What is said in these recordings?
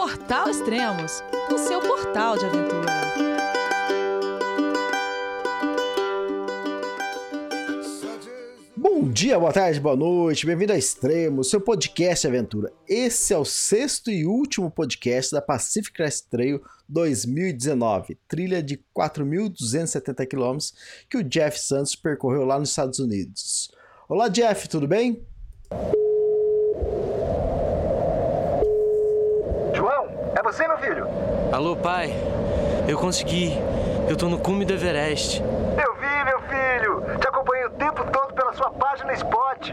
Portal Extremos, o seu portal de aventura. Bom dia, boa tarde, boa noite, bem-vindo a Extremo, seu podcast de aventura. Esse é o sexto e último podcast da Pacific Crest Trail 2019, trilha de 4.270 km que o Jeff Santos percorreu lá nos Estados Unidos. Olá, Jeff, tudo bem? João, é você, meu filho? Alô, pai. Eu consegui. Eu tô no cume do Everest. Eu vi, meu filho. Te acompanhei o tempo todo pela sua página Spot.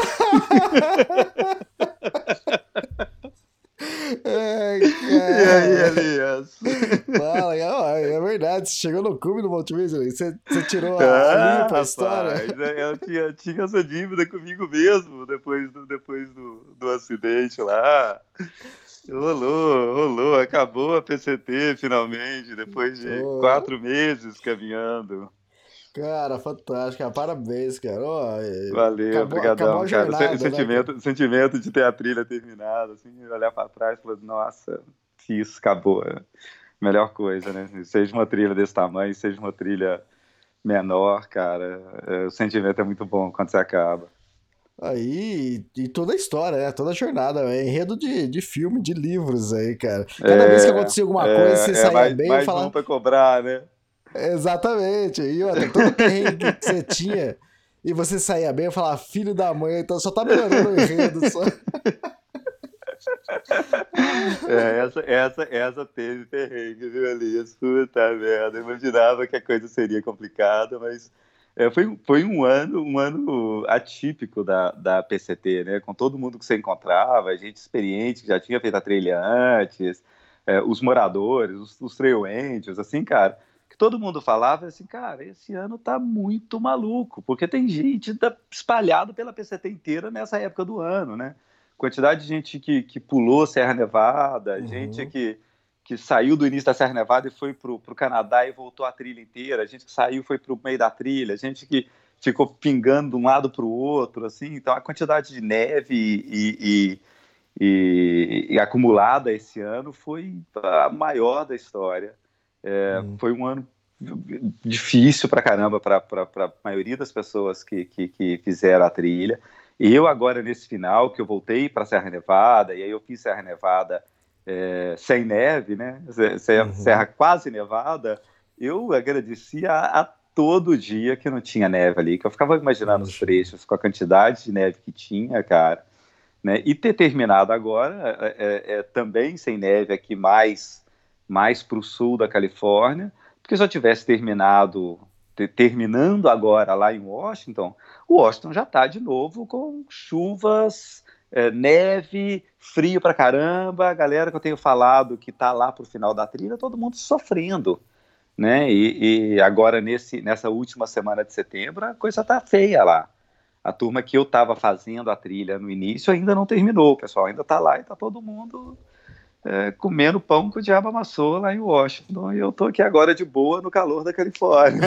Ai, E aí, Elias? Fala, é verdade, você chegou no cume do Whitney, você, você tirou a, Ah, a limpa a rapaz, história. é, Eu tinha, tinha essa dívida comigo mesmo depois do, depois do, do acidente lá. Rolou, rolou, acabou a PCT finalmente, depois de Oh. quatro meses caminhando. Cara, fantástico, cara, parabéns, cara. É, Valeu, acabou- obrigadão, acabou a cara. jornada, O né, sentimento, sentimento de ter a trilha terminada, assim, olhar pra trás e falar, nossa, isso acabou. é Melhor coisa, né? Seja uma trilha desse tamanho, seja uma trilha menor, cara, é, o sentimento é muito bom quando você acaba. Aí, e toda a história, né? Toda a jornada, é enredo de, de filme, de livros aí, cara. Cada vez que acontecia alguma coisa, você saía mais, bem mais e falava. um pra cobrar, né? Exatamente. E outra, todo perrengue que você tinha e você saía bem, eu falava, filho da mãe, então só tá melhorando o enredo. Só... É, essa, essa, essa teve perrengue, viu, Elias? Puta merda, eu imaginava que a coisa seria complicada, mas é, foi, foi um ano, um ano atípico da, da PCT, né? Com todo mundo que você encontrava, gente experiente que já tinha feito a trilha antes, é, os moradores, os, os trail angels, assim, cara, todo mundo falava assim, cara, esse ano tá muito maluco, porque tem gente da, espalhado pela PCT inteira nessa época do ano, né? Quantidade de gente que, que pulou Serra Nevada, Uhum. gente que, que saiu do início da Serra Nevada e foi pro, pro Canadá e voltou a trilha inteira, gente que saiu e foi pro meio da trilha, gente que ficou pingando de um lado para o outro, assim, então a quantidade de neve e, e, e- e acumulada esse ano foi a maior da história. É, Hum. Foi um ano difícil pra caramba para a maioria das pessoas que, que, que fizeram a trilha. Eu agora nesse final, que eu voltei para Serra Nevada, e aí eu fiz Serra Nevada é, sem neve, né? Se- se- Uhum. Serra quase nevada, eu agradeci a, todo dia que não tinha neve ali, que eu ficava imaginando os trechos com a quantidade de neve que tinha, cara. Né? E ter terminado agora é, é, é, também sem neve aqui mais, mais para o sul da Califórnia, porque se eu tivesse terminado, te- terminando agora lá em Washington, Washington já está de novo com chuvas, é, neve, frio pra caramba, a galera que eu tenho falado que está lá pro final da trilha, todo mundo sofrendo, né? E, e agora nesse, nessa última semana de setembro a coisa tá feia lá. A turma que eu estava fazendo a trilha no início ainda não terminou, o pessoal ainda está lá e está todo mundo é, comendo pão que o diabo amassou lá em Washington. E eu tô aqui agora de boa no calor da Califórnia.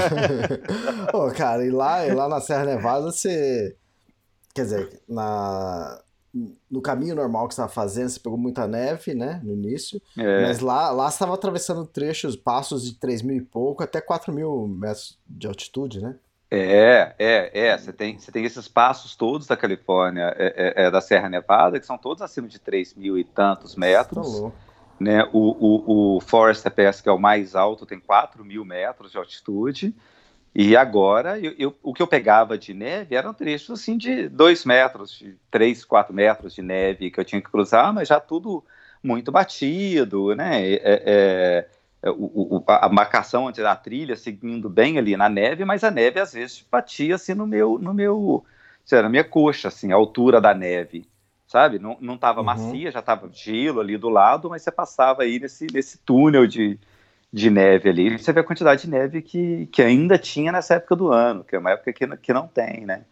Pô, cara, e lá, e lá na Serra Nevada você. Quer dizer, na, no caminho normal que você estava fazendo, você pegou muita neve, né? No início. É, Mas lá, lá você estava atravessando trechos, passos de 3 mil e pouco até 4 mil metros de altitude, né? É, é, é. Você tem, você tem esses passos todos da Califórnia, é, é, é, da Serra Nevada, que são todos acima de 3 mil e tantos Tá metros. louco. né? O, o, o Forest Pass, que é o mais alto, tem 4 mil metros de altitude. E agora, eu, eu- o que eu pegava de neve eram trechos assim de 2 metros, de 3, 4 metros de neve que eu tinha que cruzar, mas já tudo muito batido, né? É, é, o- o- a marcação antes da trilha seguindo bem ali na neve, mas a neve às vezes batia assim no meu, no meu, sei lá, na minha coxa, assim, a altura da neve sabe? Não, não tava Uhum. macia, já tava gelo ali do lado, mas você passava aí nesse, nesse túnel de, de neve ali. Você vê a quantidade de neve que, que ainda tinha nessa época do ano, que é uma época que, que não tem, né?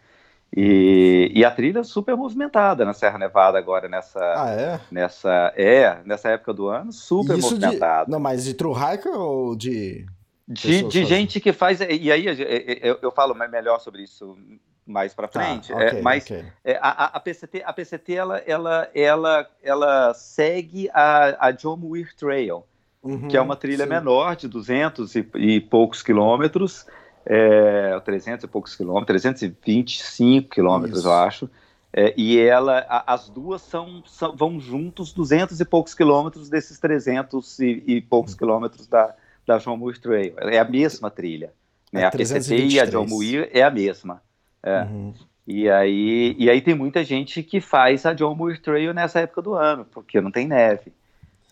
E, e a trilha é super movimentada na Serra Nevada agora, nessa, Ah, é? nessa, é, nessa época do ano, super Isso de... movimentada. Não, mas de true hiker ou de... De, de gente que faz. E aí é, é, eu, eu falo melhor sobre isso mais para frente. Tá, é, ok, mas ok. é, a, a- a PCT, a PCT ela, ela, ela, ela segue a, a John Muir Trail, Uhum, que é uma trilha sim. menor de 200 e, e poucos quilômetros, é, 300 e poucos quilômetros, 325 quilômetros, Isso. eu acho. É, e ela, a- as duas são, são- vão juntos 200 e poucos quilômetros desses 300 e, e poucos quilômetros da, da John Muir Trail. É a mesma trilha. Né? É a PCT e a John 323. Muir é a mesma. É. Uhum. E aí, e aí tem muita gente que faz a John Muir Trail nessa época do ano, porque não tem neve.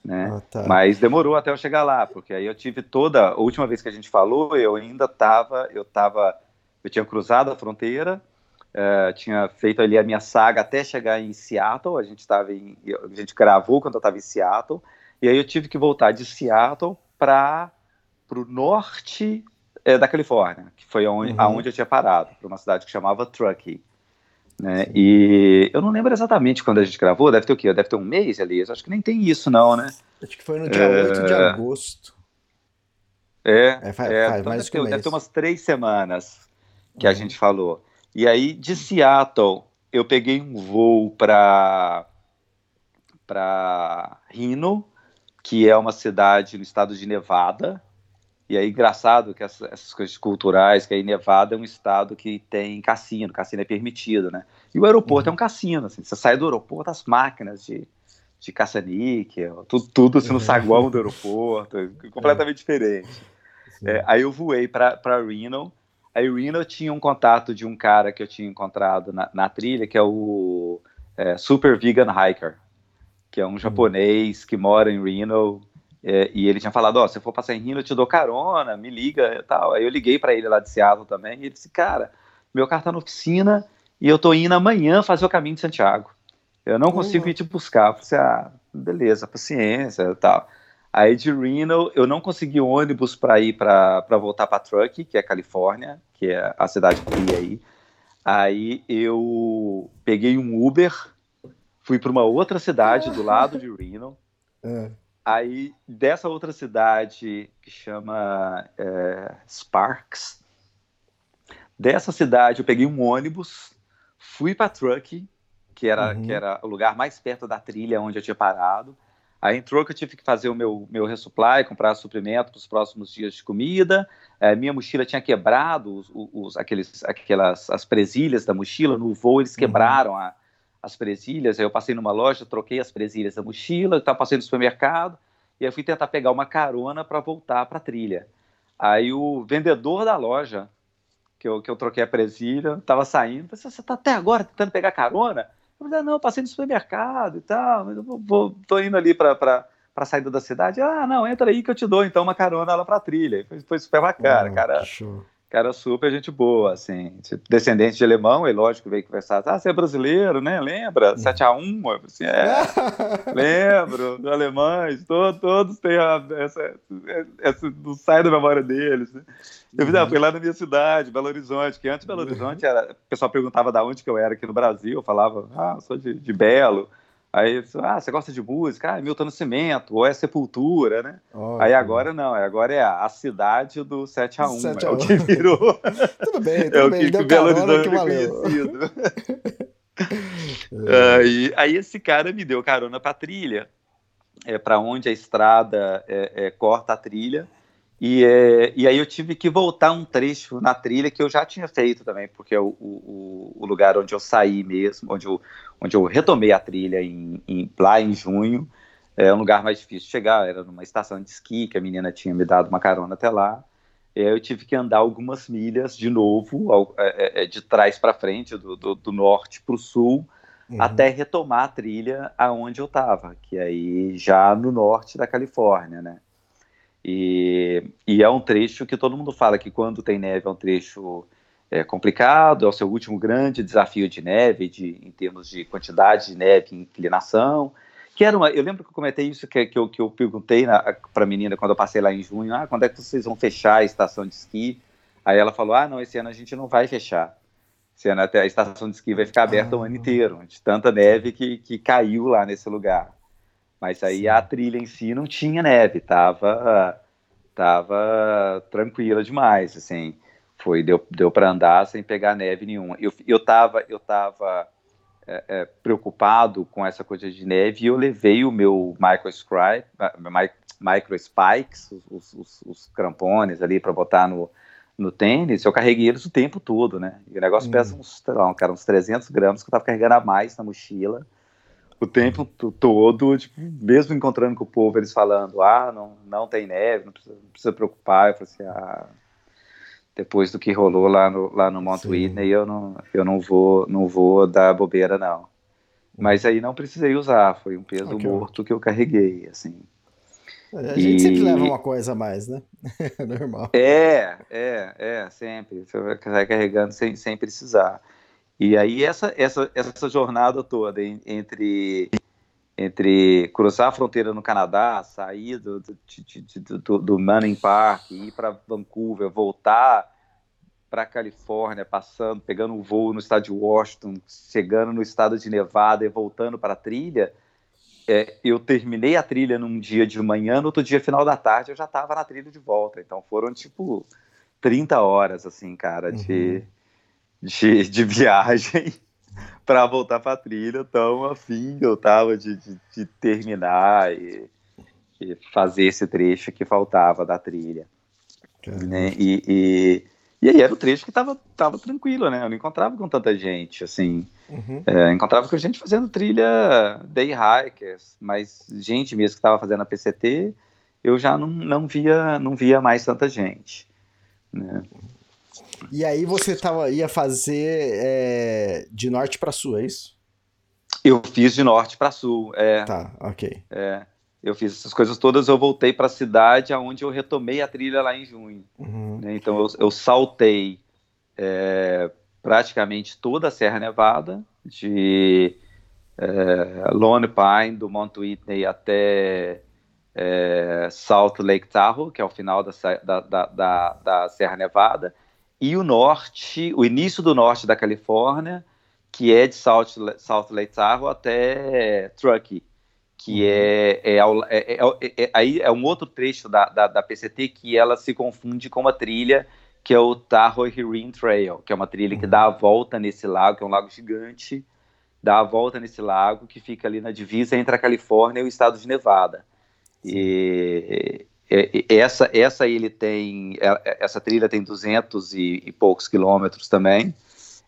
Né? Ah, tá. Mas demorou até eu chegar lá, porque aí eu tive toda. A última vez que a gente falou, eu ainda estava. Eu tava. Eu tinha cruzado a fronteira, eh, tinha feito ali a minha saga até chegar em Seattle. A gente estava em. A gente gravou quando eu estava em Seattle. E aí eu tive que voltar de Seattle para o norte eh, da Califórnia, que foi onde, Uhum. aonde eu tinha parado, para uma cidade que chamava Truckee. Né? E eu não lembro exatamente quando a gente gravou, deve ter o quê? Deve ter um mês, Elias? Acho que nem tem isso, não, né? Acho que foi no dia É. 8 de agosto. É, É, faz, é, faz então mais deve, que um ter, deve ter umas três semanas que a Uhum. gente falou. E aí, de Seattle, eu peguei um voo para para Reno, que é uma cidade no estado de Nevada. E aí, engraçado que essa- essas coisas culturais, que aí Nevada é um estado que tem cassino, cassino é permitido, né? E o aeroporto Uhum. é um cassino, assim, você sai do aeroporto, as máquinas de, de caça-níquel, tudo, tudo assim, no Uhum. saguão do aeroporto, é completamente diferente. Sim. É, aí eu voei para Reno. Aí Reno tinha um contato de um cara que eu tinha encontrado na, na trilha, que é o é, Super Vegan Hiker, que é um japonês que mora em Reno. É, e ele tinha falado: Ó, se eu for passar em Reno, eu te dou carona, me liga e tal. Aí eu liguei para ele lá de Seattle também. E ele disse: Cara, meu carro tá na oficina e eu tô indo amanhã fazer o caminho de Santiago. Eu não consigo Boa. ir te buscar. Eu falei Ah, beleza, paciência e tal. Aí de Reno, eu não consegui ônibus para ir para voltar para Truckee, que é Califórnia, que é a cidade fria aí. Aí eu peguei um Uber, fui para uma outra cidade do lado de Reno. É. Aí dessa outra cidade que chama é, Sparks, dessa cidade eu peguei um ônibus, fui para Truckee, que era, Uhum. que era o lugar mais perto da trilha onde eu tinha parado. Aí em Truckee eu tive que fazer o meu, meu resupply, comprar suprimento para os próximos dias de comida. É, minha mochila tinha quebrado os, os- aqueles, aquelas as presilhas da mochila no voo eles Uhum. quebraram a- as presilhas. Aí eu passei numa loja, troquei as presilhas da mochila, estava passei no supermercado e aí fui tentar pegar uma carona para voltar para a trilha. Aí o vendedor da loja que eu, que eu troquei a presilha estava saindo, falei, você está até agora tentando pegar carona? Eu falei, ah, não, eu passei no supermercado e tal, mas eu vou, vou- tô indo ali para para a saída da cidade. Ah, não, entra aí que eu te dou então uma carona lá para a trilha. Foi, foi super bacana, Ah, cara show. Cara super gente boa, assim, tipo, descendente de alemão, e lógico veio conversar, ah, você é brasileiro, né, lembra, 7x1, eu falei assim, é, lembro, os alemães, to- todos têm a, essa, essa, não sai da memória deles, né? Eu ah, fui lá na minha cidade, Belo Horizonte, que antes Belo Horizonte era, o pessoal perguntava de onde que eu era aqui no Brasil, eu falava, ah, sou de, de Belo, aí, ah, você gosta de música? Ah, Milton Nascimento, ou é Sepultura, né? Ó, Aí agora não, agora é a, cidade do 7x1, 7 é a o 1. que virou, Tudo bem, tudo é o bem. que, que Belo carona Horizonte que é conhecido. É. aí, aí esse cara me deu carona pra trilha, é, para onde a estrada é, é, corta a trilha, e, é, e aí eu tive que voltar um trecho na trilha que eu já tinha feito também, porque é o, o, o lugar onde eu saí mesmo, onde eu, onde eu retomei a trilha em, em- lá em junho, é um lugar mais difícil de chegar, era numa estação de esqui que a menina tinha me dado uma carona até lá, e aí eu tive que andar algumas milhas de novo, ao- é, é, de trás para frente, do, do, do norte para o sul, Uhum. até retomar a trilha aonde eu estava, que aí já no norte da Califórnia, né? E, e é um trecho que todo mundo fala que quando tem neve é um trecho é complicado, é o seu último grande desafio de neve, de, em termos de quantidade de neve e inclinação. Que era uma, eu lembro que eu comentei isso, que, que, eu, que eu perguntei para a menina quando eu passei lá em junho, ah, quando é que vocês vão fechar a estação de esqui? Aí ela falou, ah, não, esse ano a gente não vai fechar. Esse ano até a estação de esqui vai ficar aberta ah. o ano inteiro, de tanta neve que, que caiu lá nesse lugar. Mas aí Sim. a trilha em si não tinha neve, tava, tava tranquila demais, assim. Foi, deu, deu para andar sem pegar neve nenhuma. Eu, eu tava, eu tava é, é, preocupado com essa coisa de neve e eu levei o meu micro, micro spikes, os, os, os crampones ali para botar no, no tênis, eu carreguei eles o tempo todo, né? E o negócio hum. pesa uns, lá, cara, uns 300 gramas que eu tava carregando a mais na mochila o tempo todo, tipo, mesmo encontrando com o povo, eles falando, ah, não, não tem neve, não precisa, não precisa preocupar. Eu falei assim, ah, depois do que rolou lá no, lá no Mount Sim. Whitney, eu não, eu não vou, não vou dar bobeira, não. Mas aí não precisei usar, foi um peso okay. morto que eu carreguei, assim. A gente e... sempre leva uma coisa a mais, né? Normal. É, é, é, sempre. Você vai carregando sem, sem precisar. E aí essa, essa, essa jornada toda entre entre cruzar a fronteira no Canadá, sair do, do, do, do Manning Park, ir para Vancouver, voltar para a Califórnia, passando, pegando um voo no estado de Washington, chegando no estado de Nevada e voltando para a trilha, é, eu terminei a trilha num dia de manhã, no outro dia, final da tarde, eu já estava na trilha de volta. Então foram tipo 30 horas, assim, cara, de, uhum. De, de viagem para voltar para a trilha, tão afim eu tava de, de, de terminar e, e, fazer esse trecho que faltava da trilha. Né? E, e, e, aí era o trecho que tava, tava tranquilo, né? Eu não encontrava com tanta gente, assim. Uhum. É, encontrava com gente fazendo trilha day hikers, mas gente mesmo que estava fazendo a PCT, eu já não, não, via, não via mais tanta gente. Né? E aí você tava, ia fazer é, de norte para sul, é isso? Eu fiz de norte para sul, é. Tá, ok. É, eu fiz essas coisas todas, eu voltei para a cidade aonde eu retomei a trilha lá em junho. Uhum. Né? Então eu, eu saltei é, praticamente toda a Serra Nevada, de é, Lone Pine, do Mount Whitney até é, Salt Lake Tahoe, que é o final da, da, da, da Serra Nevada, e o norte, o início do norte da Califórnia, que é de South, South Lake Tahoe até Truckee, que uhum. é, é, é, é, é, aí é um outro trecho da, da, da, PCT que ela se confunde com uma trilha que é o Tahoe Herin Trail, que é uma trilha uhum. que dá a volta nesse lago, que é um lago gigante, dá a volta nesse lago que fica ali na divisa entre a Califórnia e o estado de Nevada. E, é, essa, essa ele tem, é, essa trilha tem 200 e, e, poucos quilômetros também,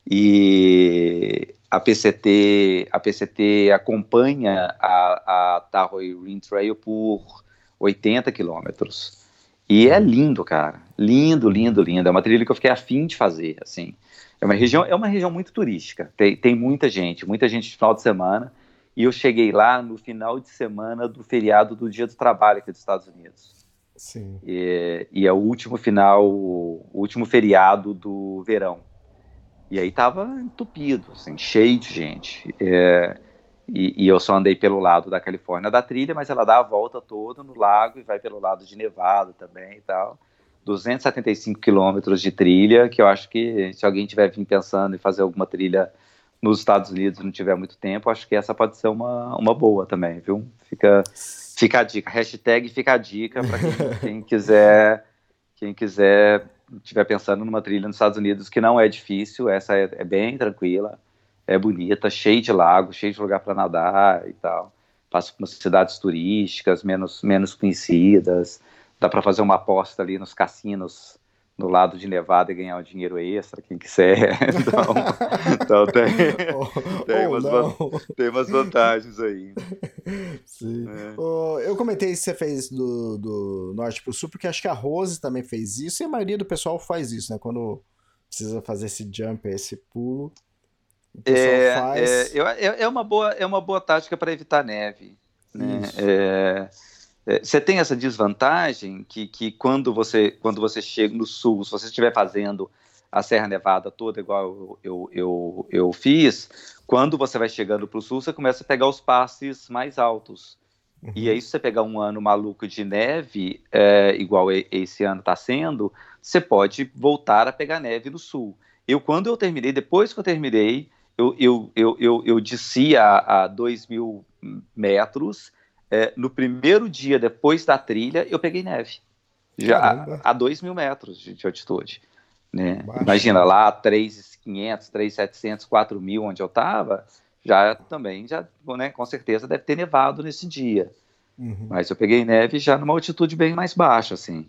e a PCT, a PCT acompanha a, a Tahoe Rim Trail por 80 quilômetros. E é lindo, cara. Lindo, lindo, lindo. É uma trilha que eu fiquei afim de fazer, assim. É uma região, é uma região muito turística. Tem, tem muita gente, muita gente de final de semana. E eu cheguei lá no final de semana do feriado do Dia do Trabalho aqui dos Estados Unidos. Sim. E, e é o último final, o último feriado do verão. E aí tava entupido, assim, cheio de gente. É, e, e, eu só andei pelo lado da Califórnia da trilha, mas ela dá a volta toda no lago e vai pelo lado de Nevada também e tal. 275 quilômetros de trilha, que eu acho que se alguém tiver vindo pensando em fazer alguma trilha nos Estados Unidos não tiver muito tempo, acho que essa pode ser uma, uma boa também, viu? Fica Fica a dica, hashtag fica a dica para quem, quem, quiser, quem quiser estiver pensando numa trilha nos Estados Unidos que não é difícil, essa é, é bem tranquila, é bonita, cheia de lagos, cheia de lugar para nadar e tal. Passa por cidades turísticas menos, menos conhecidas, dá para fazer uma aposta ali nos cassinos no lado de Nevada e ganhar um dinheiro extra, quem quiser. Então, então tem, tem, umas, tem, umas, vantagens aí. Sim. É. Oh, eu comentei que você fez do, do norte para o sul, porque acho que a Rose também fez isso, e a maioria do pessoal faz isso, né? Quando precisa fazer esse jump, esse pulo. É, faz... é, é, é, uma boa, é uma boa tática para evitar neve. Né? É, você tem essa desvantagem que, que quando, você, quando você chega no sul, se você estiver fazendo a Serra Nevada toda, igual eu, eu, eu, eu fiz, quando você vai chegando para o sul, você começa a pegar os passes mais altos. Uhum. E aí, se você pegar um ano maluco de neve, é, igual esse ano está sendo, você pode voltar a pegar neve no sul. Eu, quando eu terminei, depois que eu terminei, eu, eu, eu, eu, eu desci a, a 2 mil metros. É, no primeiro dia depois da trilha, eu peguei neve. Já Caramba. a 2 mil metros de, de altitude. Né? Imagina lá, 3,500, 3,700, 4 mil, onde eu estava, já também, já, né, com certeza deve ter nevado nesse dia. Uhum. Mas eu peguei neve já numa altitude bem mais baixa, assim.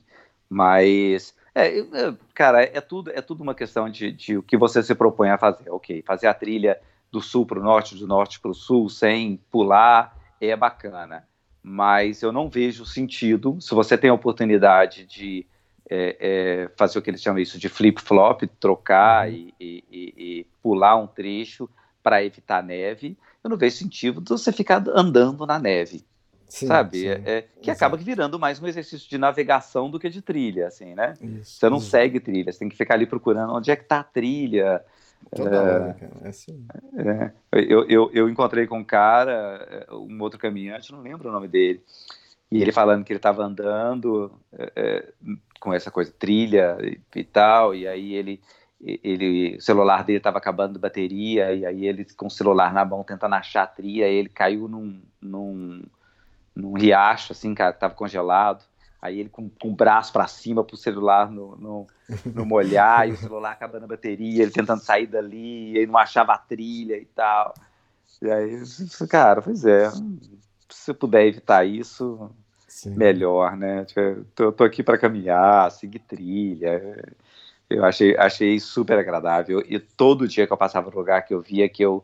Mas é, é, cara, é tudo, é tudo uma questão de, de o que você se propõe a fazer. Ok, fazer a trilha do sul para o norte, do norte para o sul, sem pular, é bacana. Mas eu não vejo sentido, se você tem a oportunidade de é, é, fazer o que eles chamam isso de flip-flop, trocar uhum. e, e, e, pular um trecho para evitar neve, eu não vejo sentido de você ficar andando na neve. Sim, sabe? Sim. É, é, que Exato. acaba virando mais um exercício de navegação do que de trilha, assim, né? Isso, você não isso. segue trilha, você tem que ficar ali procurando onde é que está a trilha. Toda é, hora, cara. É assim. Eu, eu, eu encontrei com um cara, é, um outro caminhante, não lembro o nome dele, e ele falando que ele estava andando é, com essa coisa, trilha e, e, tal, e aí ele, ele o celular dele estava acabando de bateria, e aí ele com o celular na mão tentando achar a trilha, ele caiu num, num num riacho, assim, cara, que tava congelado. Aí ele com, com o braço para cima pro celular no, no, no molhar, e o celular acabando a bateria, ele tentando sair dali, e aí não achava a trilha e tal. E aí, cara, pois é, se eu puder evitar isso, Sim. melhor, né? Tipo, tô, tô aqui para caminhar, seguir trilha. Eu achei, achei super agradável. E todo dia que eu passava no lugar que eu via que eu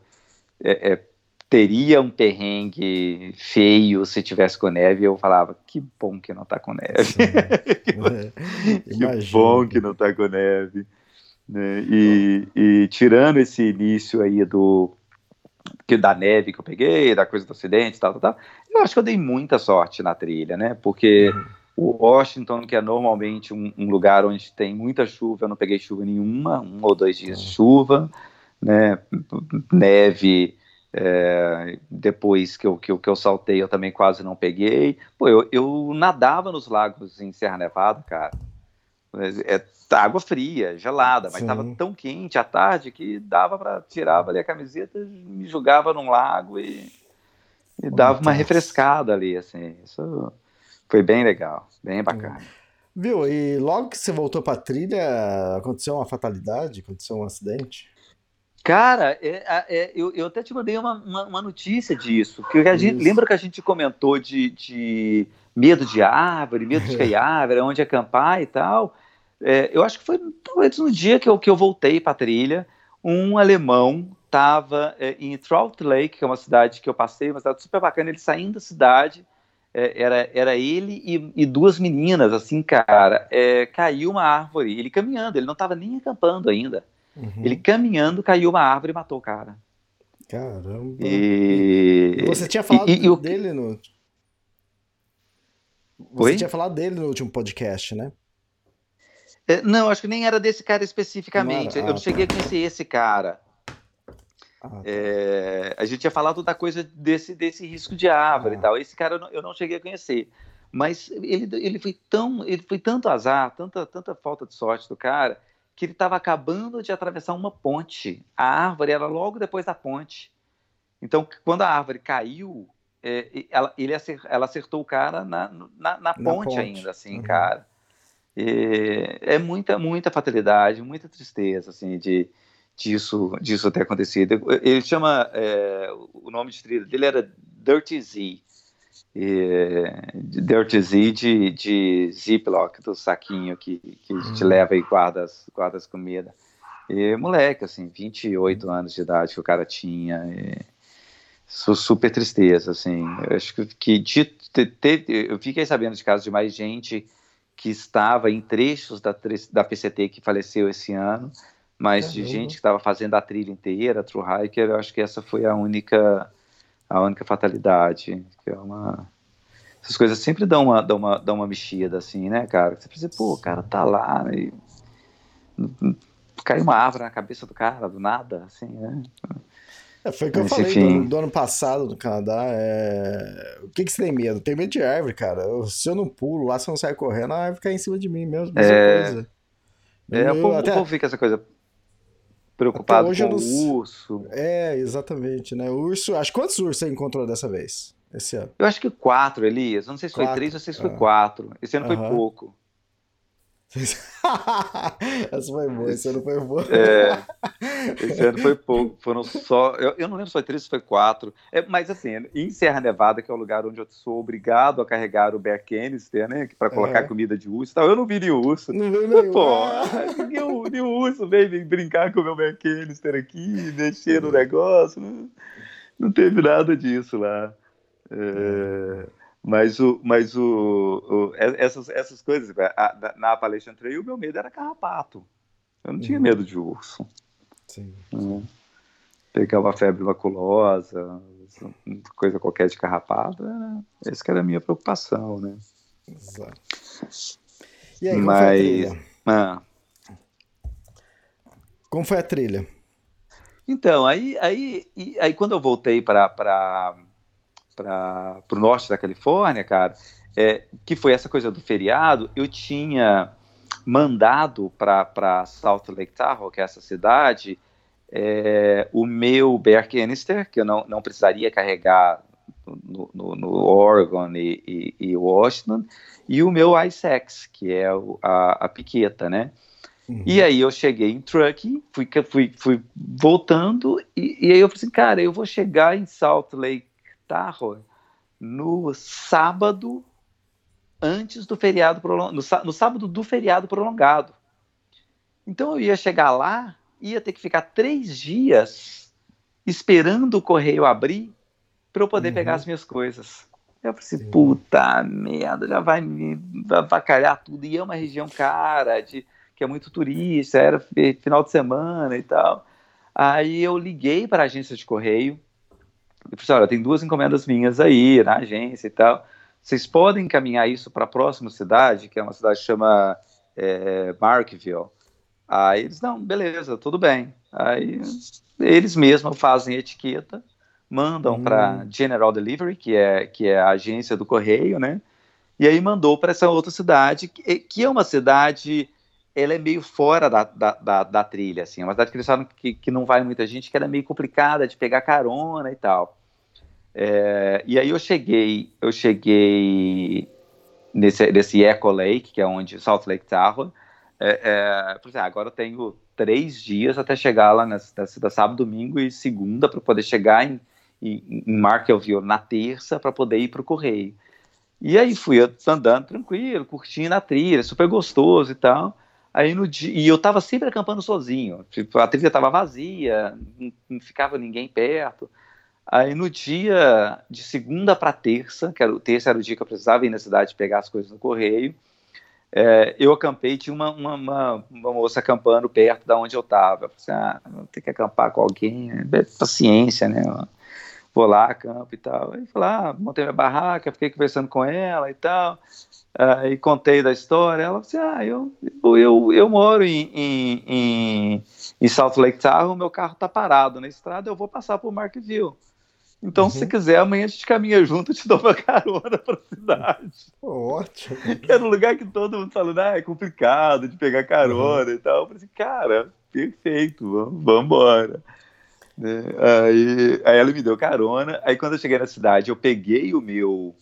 é, é, teria um perrengue feio se tivesse com neve, eu falava, que bom que não tá com neve. que bom que não tá com neve. Né? E, e, tirando esse início aí do que da neve que eu peguei, da coisa do acidente, tal, tal, tal, eu acho que eu dei muita sorte na trilha, né? Porque uhum. o Washington, que é normalmente um, um, lugar onde tem muita chuva, eu não peguei chuva nenhuma, um ou dois dias de uhum. chuva, né? Neve é, depois que eu, que, eu, que eu saltei, eu também quase não peguei. Pô, eu, eu nadava nos lagos em Serra Nevada, cara. É, água fria, gelada, mas estava tão quente à tarde que dava para tirar ali a camiseta, me jogava num lago e, e dava uma refrescada ali, assim. Isso foi bem legal, bem bacana. Viu? E logo que você voltou para trilha, aconteceu uma fatalidade, aconteceu um acidente? Cara, é, é, eu, eu, até te mandei uma, uma, uma notícia disso. Que a gente, lembra que a gente comentou de, de, medo de árvore, medo de cair árvore, onde acampar e tal. É, eu acho que foi talvez no dia que eu, que eu voltei para a trilha, um alemão estava é, em Trout Lake, que é uma cidade que eu passei, uma cidade super bacana. Ele saindo da cidade, é, era, era ele e, e, duas meninas, assim, cara. É, caiu uma árvore, ele caminhando, ele não estava nem acampando ainda. Uhum. Ele caminhando, caiu uma árvore e matou o cara. Caramba. E... você tinha falado e, e, dele no. Você Oi? tinha falado dele no último podcast, né? É, não, acho que nem era desse cara especificamente. Não ah, eu não cheguei tá. a conhecer esse cara. Ah, tá. é, a gente tinha falado da coisa desse, desse risco de árvore ah. e tal. Esse cara eu não, eu não, cheguei a conhecer. Mas ele, ele foi tão. Ele foi tanto azar, tanta, tanta falta de sorte do cara, que ele estava acabando de atravessar uma ponte. A árvore era logo depois da ponte. Então, quando a árvore caiu, é, ela, ele acertou, ela acertou o cara na, na, na, ponte, na ponte, ainda, assim, uhum. cara. E é muita, muita fatalidade, muita tristeza, assim, de disso, disso ter acontecido. Ele chama, é, o nome de trilha dele era Dirty Z, e, Dirty Z de, de Ziploc, do saquinho que, que a gente uhum. leva e guarda as, guarda as comidas. E moleque, assim, 28 anos de idade que o cara tinha. E, super tristeza, assim. Eu acho que, que de, te, eu fiquei sabendo de casos de mais gente que estava em trechos da, da PCT que faleceu esse ano, mas de gente que estava fazendo a trilha inteira, True Hiker, eu acho que essa foi a única a única fatalidade, que é uma essas coisas sempre dão uma, dão uma, dão uma mexida, assim, né, cara? Você pensa, pô, o cara tá lá, e... o caiu uma árvore na cabeça do cara, do nada, assim, né? É, foi o que eu Mas, falei do, do ano passado no Canadá. É... O que, que você tem medo? Tem medo de árvore, cara. Eu- se eu não pulo lá, se eu não sair correndo, a árvore cai em cima de mim mesmo. Mesma É. coisa. É, Eu- o, povo, até- o povo fica essa coisa preocupado hoje com o urso. É, exatamente, né? O urso. Acho quantos ursos você encontrou dessa vez? Esse ano? Eu acho que quatro, Elias. Eu não sei se foi Quatro, três ou se foi ah. quatro. Esse ano foi pouco. Essa foi boa, esse ano foi boa. É, esse ano foi pouco. Foram só. Eu, eu não lembro se foi três se foi quatro. É, mas assim, em Serra Nevada, que é o lugar onde eu sou obrigado a carregar o Bear Canister, né? Para colocar Aham. comida de urso e tal, eu não vi nenhum urso. Não veio nenhum. Pô, nenhum, nenhum urso veio brincar com o meu Bear Canister aqui, mexer no negócio. Não, não teve nada disso lá. É, mas o, mas o, o- essas, essas coisas, a- na- Appalachian Trail, o meu medo era carrapato. Eu não tinha Uhum. medo de urso. Sim. né? Pegar uma febre maculosa, coisa qualquer de carrapato, era, essa que era a minha preocupação, né? Exato. E aí, como foi Mas-? Ah, Como foi a trilha? Então, aí, aí, aí quando eu voltei para o norte da Califórnia, cara, é, que foi essa coisa do feriado, eu tinha mandado para South Lake Tahoe, que é essa cidade, é, o meu Bear Canister, que eu não, não precisaria carregar no, no, no Oregon e, e, e Washington, e o meu ICEX, que é o- a, a piqueta, né? Uhum. E aí eu cheguei em Truckee, fui, fui, fui voltando, e, e aí eu falei assim, cara, eu vou chegar em Salt Lake No sábado antes do feriado prolongado, no, sá- no sábado do feriado prolongado. Então eu ia chegar lá, ia ter que ficar três dias esperando o correio abrir para eu poder Uhum. pegar as minhas coisas. Eu falei assim, Sim. puta merda, já vai me avacalhar tudo. E é uma região cara, de, que é muito turista, era fi- final de semana e tal. Aí eu liguei para a agência de correio e falei assim, olha, tem duas encomendas minhas aí na agência e tal. Vocês podem encaminhar isso para a próxima cidade, que é uma cidade que chama é, Markville. Aí eles, não, beleza, tudo bem. Aí eles mesmos fazem etiqueta, mandam Hum. para General Delivery, que é, que é a agência do correio, né? E aí mandou para essa outra cidade, que, que é uma cidade, ela é meio fora da, da, da, da trilha, assim, é uma cidade que eles falam que, que não vai muita gente, que ela é meio complicada de pegar carona e tal. É, e aí eu cheguei, eu cheguei nesse, nesse Echo Lake, que é onde Salt Lake Tahoe, é, é, por exemplo, agora eu tenho três dias até chegar lá nessa, nessa sábado, domingo e segunda para poder chegar em, em, em Markville na terça para poder ir para o correio. E aí fui andando tranquilo, curtindo a trilha, super gostoso e tal. Aí no dia, e eu tava sempre acampando sozinho. Tipo, a trilha tava vazia, não, não ficava ninguém perto. Aí no dia de segunda para terça, que era, o terça era o dia que eu precisava ir na cidade pegar as coisas no correio, é, eu acampei, tinha uma, uma, uma, uma moça acampando perto da onde eu estava. Eu falei assim, ah, vou ter que acampar com alguém, é paciência, né? Vou lá, acampo e tal. Aí fui lá, montei minha barraca, fiquei conversando com ela e tal. Aí contei da história. Ela falou assim, ah, eu, eu, eu, eu moro em, em, em, em Salt Lake Tahoe, meu carro tá parado na estrada, eu vou passar por Markville. Então, Uhum. se quiser, amanhã a gente caminha junto, eu te dou uma carona pra cidade. Pô, ótimo. Que era um lugar que todo mundo falando, ah, é complicado de pegar carona e tal. Eu falei assim, cara, perfeito, vamos, vamos embora. Né? Aí, aí ela me deu carona. Aí quando eu cheguei na cidade, eu peguei o meu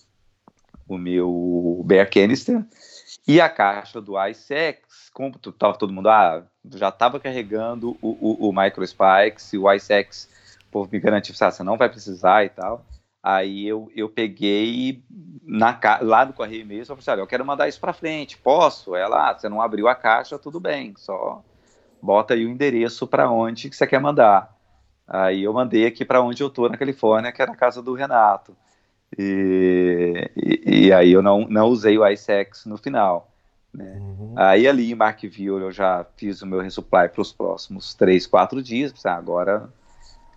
o meu Bear Canister e a caixa do ICEX, como tava todo mundo, ah, já estava carregando o, o, o Micro Spikes e o ICEX, o povo me garantiu, ah, você não vai precisar e tal. Aí eu, eu peguei na, lá no correio mesmo, eu falei assim, olha, eu quero mandar isso para frente, posso? Ela, ah, você não abriu a caixa, tudo bem, só bota aí o endereço para onde que você quer mandar. Aí eu mandei aqui para onde eu tô na Califórnia, que era a casa do Renato. E, e, e aí eu não, não usei o iSex no final. Né? Uhum. Aí ali em Markville eu já fiz o meu resupply para os próximos três, quatro dias. Pensei, ah, agora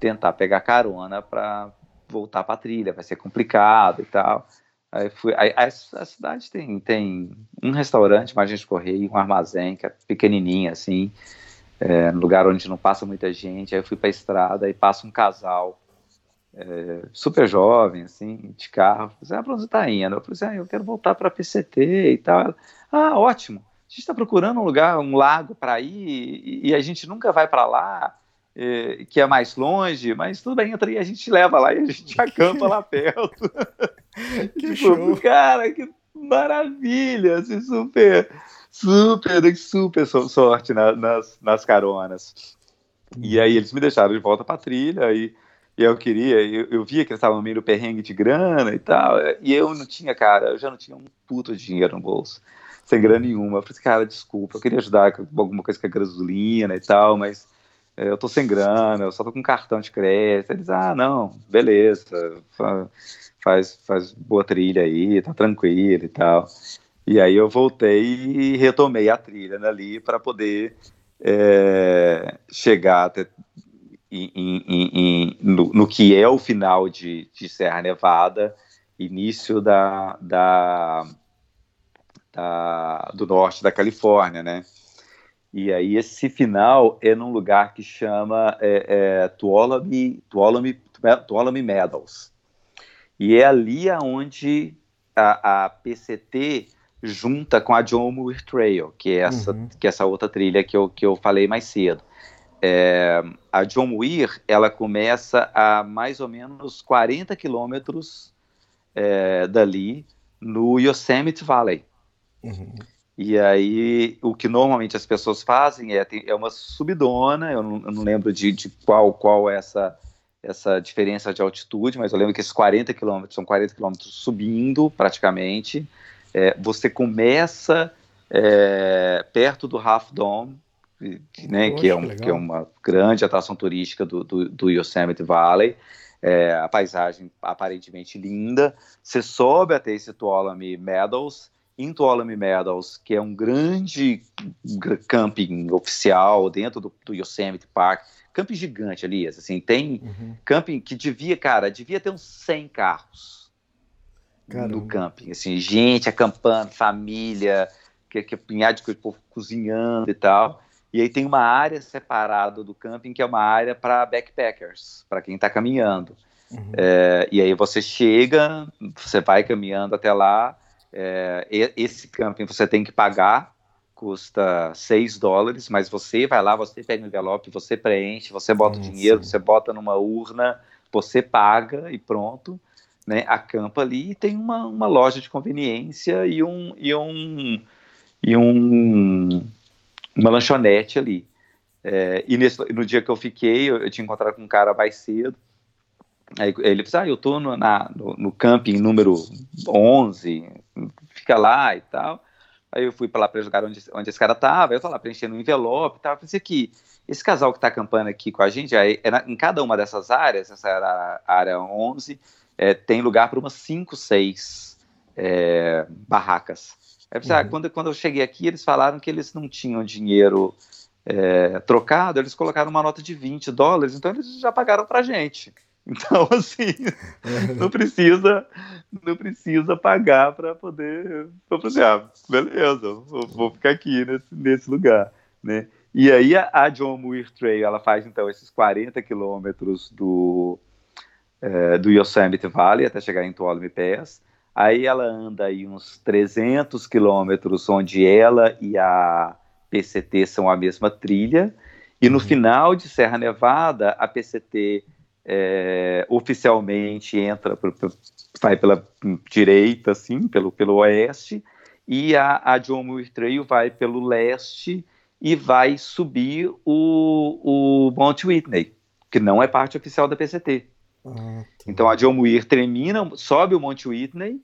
tentar pegar carona para voltar para a trilha, vai ser complicado e tal. Aí fui, aí, a, a cidade tem, tem um restaurante, agência de correio, um armazém que é pequenininha assim. é, lugar onde não passa muita gente. Aí eu fui para a estrada e passa um casal é, super jovem, assim, de carro. Eu falei, ah, pra onde tá indo? Eu falei ah, eu quero voltar para PCT e tal. Ela, ah, ótimo. A gente está procurando um lugar, um lago para ir e, e, a gente nunca vai para lá, é, que é mais longe, mas tudo bem, entra aí, a gente leva lá e a gente acampa lá perto. que tipo, show. Cara, que maravilha, assim, super, super, super sorte na, nas, nas caronas. E aí eles me deixaram de volta para trilha e e eu queria, eu, eu via que eles estavam meio perrengue de grana e tal, e eu não tinha, cara, eu já não tinha um puto de dinheiro no bolso, sem grana nenhuma. Eu falei assim, cara, desculpa, eu queria ajudar com alguma coisa com a gasolina e tal, mas eu tô sem grana, eu só tô com cartão de crédito. Eles, ah, não, beleza, faz, faz boa trilha aí, tá tranquilo e tal. E aí eu voltei e retomei a trilha ali para poder é, chegar até em, em, em, no, no, que é o final de, de Serra Nevada, início da, da, da, do norte da Califórnia, né? E aí esse final é num lugar que chama é, é, Tuolumne, Tuolumne, Tuolumne Meadows. E é ali aonde a, a PCT junta com a John Muir Trail, que é essa, uhum. que é essa outra trilha que eu, que eu falei mais cedo. É, a John Muir, ela começa a mais ou menos 40 quilômetros é, dali, no Yosemite Valley. Uhum. E aí, o que normalmente as pessoas fazem é, é uma subidona, eu não, eu não lembro de, de, qual, qual é essa, essa diferença de altitude, mas eu lembro que esses 40 quilômetros são 40 quilômetros subindo, praticamente. É, você começa é, perto do Half Dome, né, Poxa, que, é um, que, é uma grande atração turística do, do, do Yosemite Valley. É, a paisagem aparentemente linda. Você sobe até esse Tuolumne Meadows, em Tuolumne Meadows, que é um grande camping oficial dentro do, do Yosemite Park, camping gigante, ali, assim, tem uhum. camping que devia, cara, devia ter uns 100 carros Caramba. no camping, assim, gente acampando, família, que, que pinhar de povo cozinhando e tal. E aí tem uma área separada do camping que é uma área para backpackers, para quem está caminhando. Uhum. É, e aí você chega, você vai caminhando até lá. É, esse camping você tem que pagar, custa 6 dólares, mas você vai lá, você pega o envelope, você preenche, você bota o dinheiro, você bota numa urna, você paga e pronto. Né, acampa ali e tem uma, uma loja de conveniência e um, e um, e um uma lanchonete ali. É, e nesse, no dia que eu fiquei, eu, eu, tinha encontrado com um cara mais cedo. Aí ele disse: Ah, eu tô no, na, no, no camping número 11, fica lá e tal. Aí eu fui para lá para jogar onde, onde esse cara tava. Eu tô lá preenchendo um envelope e tal. Eu pensei que esse casal que está acampando aqui com a gente, aí, é em cada uma dessas áreas, essa era a área 11, é, tem lugar para umas 5, 6 é, barracas. Aí, uhum. ah, quando, quando eu cheguei aqui, eles falaram que eles não tinham dinheiro é, trocado, eles colocaram uma nota de 20 dólares, então eles já pagaram pra gente. Então, assim, não precisa, não precisa pagar para poder. Falei assim, ah, beleza, vou, vou ficar aqui nesse, nesse, lugar, né? E aí a, a John Muir Trail, ela faz então esses 40 quilômetros do, é, do Yosemite Valley até chegar em Tuolumne Pass. Aí ela anda aí uns 300 quilômetros, onde ela e a PCT são a mesma trilha. E no uhum. final de Serra Nevada, a PCT é, oficialmente entra, vai pela direita, assim, pelo, pelo oeste, e a, a John Muir Trail vai pelo leste e vai subir o, o Mount Whitney, que não é parte oficial da PCT. Ah, tá. Então a John Muir termina, sobe o Monte Whitney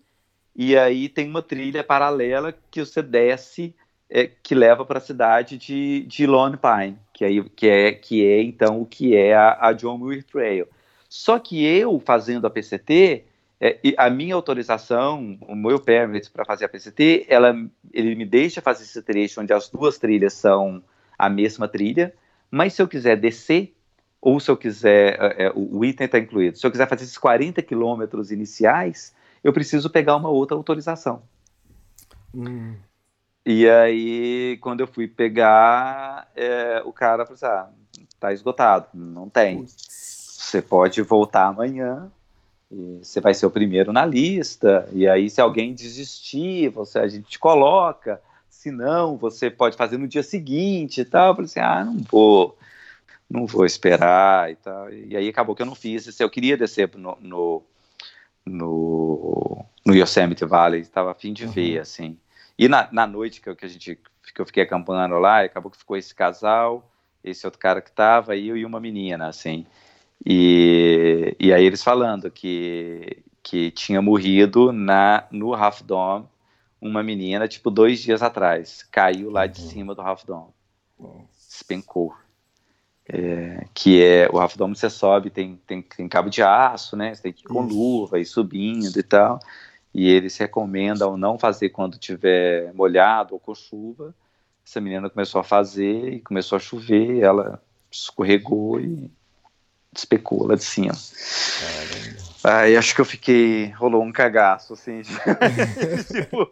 e aí tem uma trilha paralela que você desce é, que leva para a cidade de, de Lone Pine, que, aí, que, é, que é então o que é a, a John Muir Trail. Só que eu fazendo a PCT, é, a minha autorização, o meu permit para fazer a PCT, ela, ele me deixa fazer esse trecho onde as duas trilhas são a mesma trilha, mas se eu quiser descer ou se eu quiser, é, é o item está incluído, se eu quiser fazer esses 40 quilômetros iniciais, eu preciso pegar uma outra autorização. Hum. E aí, quando eu fui pegar, é, o cara falou assim: ah, tá esgotado, não tem. Você pode voltar amanhã, você vai ser o primeiro na lista, e aí se alguém desistir, você, a gente te coloca, se não, você pode fazer no dia seguinte e tal. Eu falei assim, ah, não vou, não vou esperar e tal. E aí acabou que eu não fiz, eu queria descer no, no, no, no Yosemite Valley, estava a fim de uhum. ver, assim. E na, na noite que eu, que a gente que eu fiquei acampando lá, acabou que ficou esse casal, esse outro cara que tava, eu e uma menina, assim. E, e aí eles falando que, que tinha morrido na, no Half Dome uma menina, tipo, dois dias atrás. Caiu lá de uhum. cima do Half Dome. Despencou. É, que é o Half Dome você sobe, tem, tem, tem cabo de aço, né? Você tem que ir com luva e subindo e tal. E eles recomendam não fazer quando tiver molhado ou com chuva. Essa menina começou a fazer e começou a chover, ela escorregou e despecou lá de cima. Aí acho que eu fiquei. Rolou um cagaço, assim. tipo,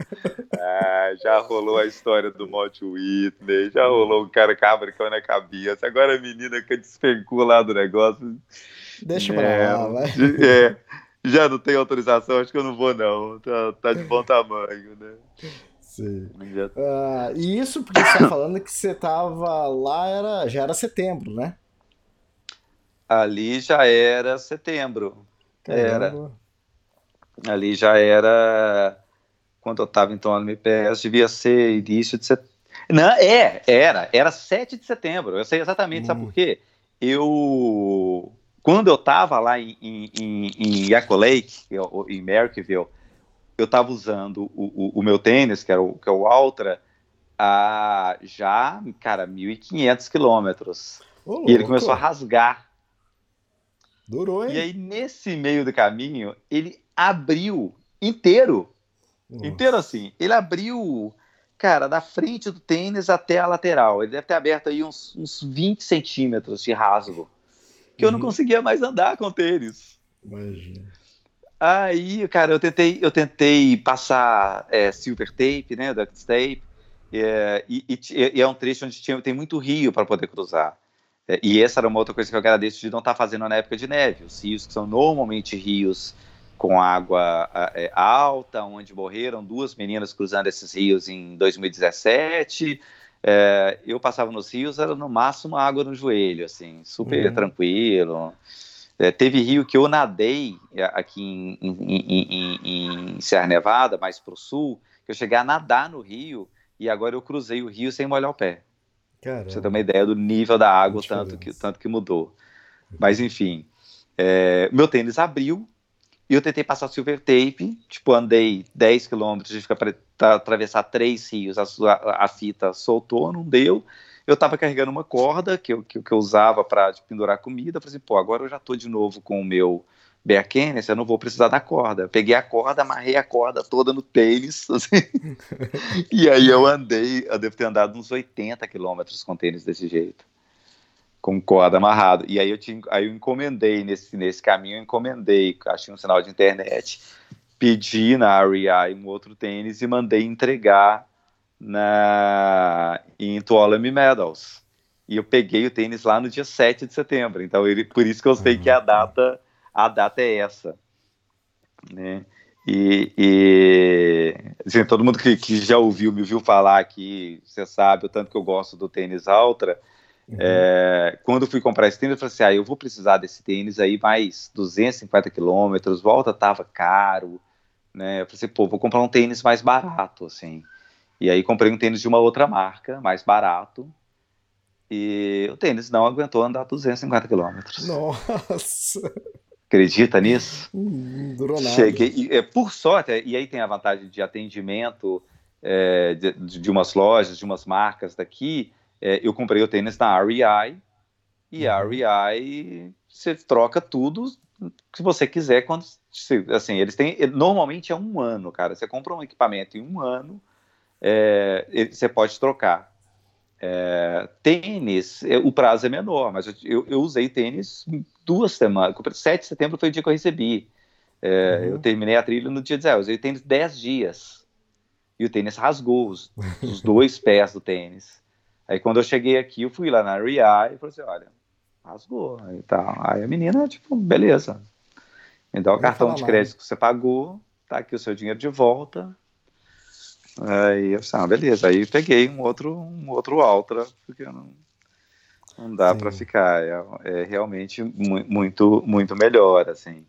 ah, já rolou a história do Monte Whitney, já rolou um cara cabricão na cabeça. Agora a menina que despencou lá do negócio. Deixa é, pra lá, vai. É, já não tem autorização, acho que eu não vou, não. Tá, tá de bom tamanho, né? Sim. Uh, e isso porque você tá falando que você tava lá, era, já era setembro, né? Ali já era setembro. Caramba. Era. Ali já era. Quando eu estava em torno do MPS, devia ser início de setembro. Não, é, era. Era 7 de setembro. Eu sei exatamente, hum. sabe por quê? Eu. Quando eu estava lá em, em, Lake, em Merckville, eu estava usando o, o, o, meu tênis, que, era o, que é o Ultra, a já, cara, 1.500 quilômetros. e ele começou a rasgar Durou, hein? E aí, nesse meio do caminho, ele abriu inteiro. Nossa. Inteiro assim. Ele abriu, cara, da frente do tênis até a lateral. Ele deve ter aberto aí uns, uns 20 centímetros de rasgo. Que uhum. eu não uhum. conseguia mais andar com tênis. Imagina. Aí, cara, eu tentei, eu tentei passar é, silver tape, né, duct tape, é, e, e, e, é um trecho onde tinha, tem muito rio para poder cruzar. É, e essa era uma outra coisa que eu agradeço de não estar tá fazendo na época de neve. Os rios que são normalmente rios com água é, alta, onde morreram duas meninas cruzando esses rios em 2017. É, eu passava nos rios, era no máximo água no joelho, assim, super uhum. tranquilo. É, teve rio que eu nadei é, aqui em, em, em, em Serra Nevada, mais para o sul, que eu cheguei a nadar no rio e agora eu cruzei o rio sem molhar o pé. Caramba. Pra você ter uma ideia do nível da água, tanto que, tanto que mudou. Mas enfim, é, meu tênis abriu e eu tentei passar silver tape, tipo, andei 10 quilômetros, tive que atravessar três rios, a, a, fita soltou, não deu. Eu estava carregando uma corda que eu, que, que eu usava para tipo, pendurar comida. Falei assim, pô, agora eu já estou de novo com o meu Bear Kenneth, eu não vou precisar da corda. Peguei a corda, amarrei a corda toda no tênis, assim. e aí eu andei, eu devo ter andado uns 80 quilômetros com tênis desse jeito, com corda amarrada. E aí eu, tinha, aí eu encomendei, nesse, nesse caminho eu encomendei, achei um sinal de internet, pedi na REI um outro tênis e mandei entregar na, em Tuolumne Meadows. E eu peguei o tênis lá no dia 7 de setembro, então ele, por isso que eu sei que a data a data é essa. Né? E, e assim, todo mundo que, que, já ouviu, me ouviu falar aqui, você sabe o tanto que eu gosto do tênis Ultra. Uhum. É, quando fui comprar esse tênis, eu falei assim: ah, eu vou precisar desse tênis aí mais 250 quilômetros, volta tava caro, né? Eu falei assim: pô, vou comprar um tênis mais barato, assim. E aí comprei um tênis de uma outra marca, mais barato, e o tênis não aguentou andar 250 quilômetros. Nossa! Acredita nisso? Hum, durou nada. Cheguei, e, é, por sorte, e aí tem a vantagem de atendimento é, de, de, umas lojas, de umas marcas daqui. É, eu comprei o tênis na REI e a uhum. REI você troca tudo que você quiser quando assim eles têm normalmente é um ano cara você compra um equipamento em um ano é, você pode trocar é, tênis, é, o prazo é menor, mas eu, eu usei tênis duas semanas. 7 de setembro foi o dia que eu recebi. É, uhum. Eu terminei a trilha no dia 10. Eu usei tênis 10 dias. E o tênis rasgou os, os dois pés do tênis. Aí quando eu cheguei aqui, eu fui lá na REI e falei assim, olha, rasgou. Aí, tá. aí a menina, tipo, beleza. Me dá o cartão de crédito que você pagou, tá aqui o seu dinheiro de volta. Aí eu disse, ah, beleza. Aí peguei um outro, um outro Ultra, porque não, não dá para ficar. É, é realmente mu muito, muito melhor, assim.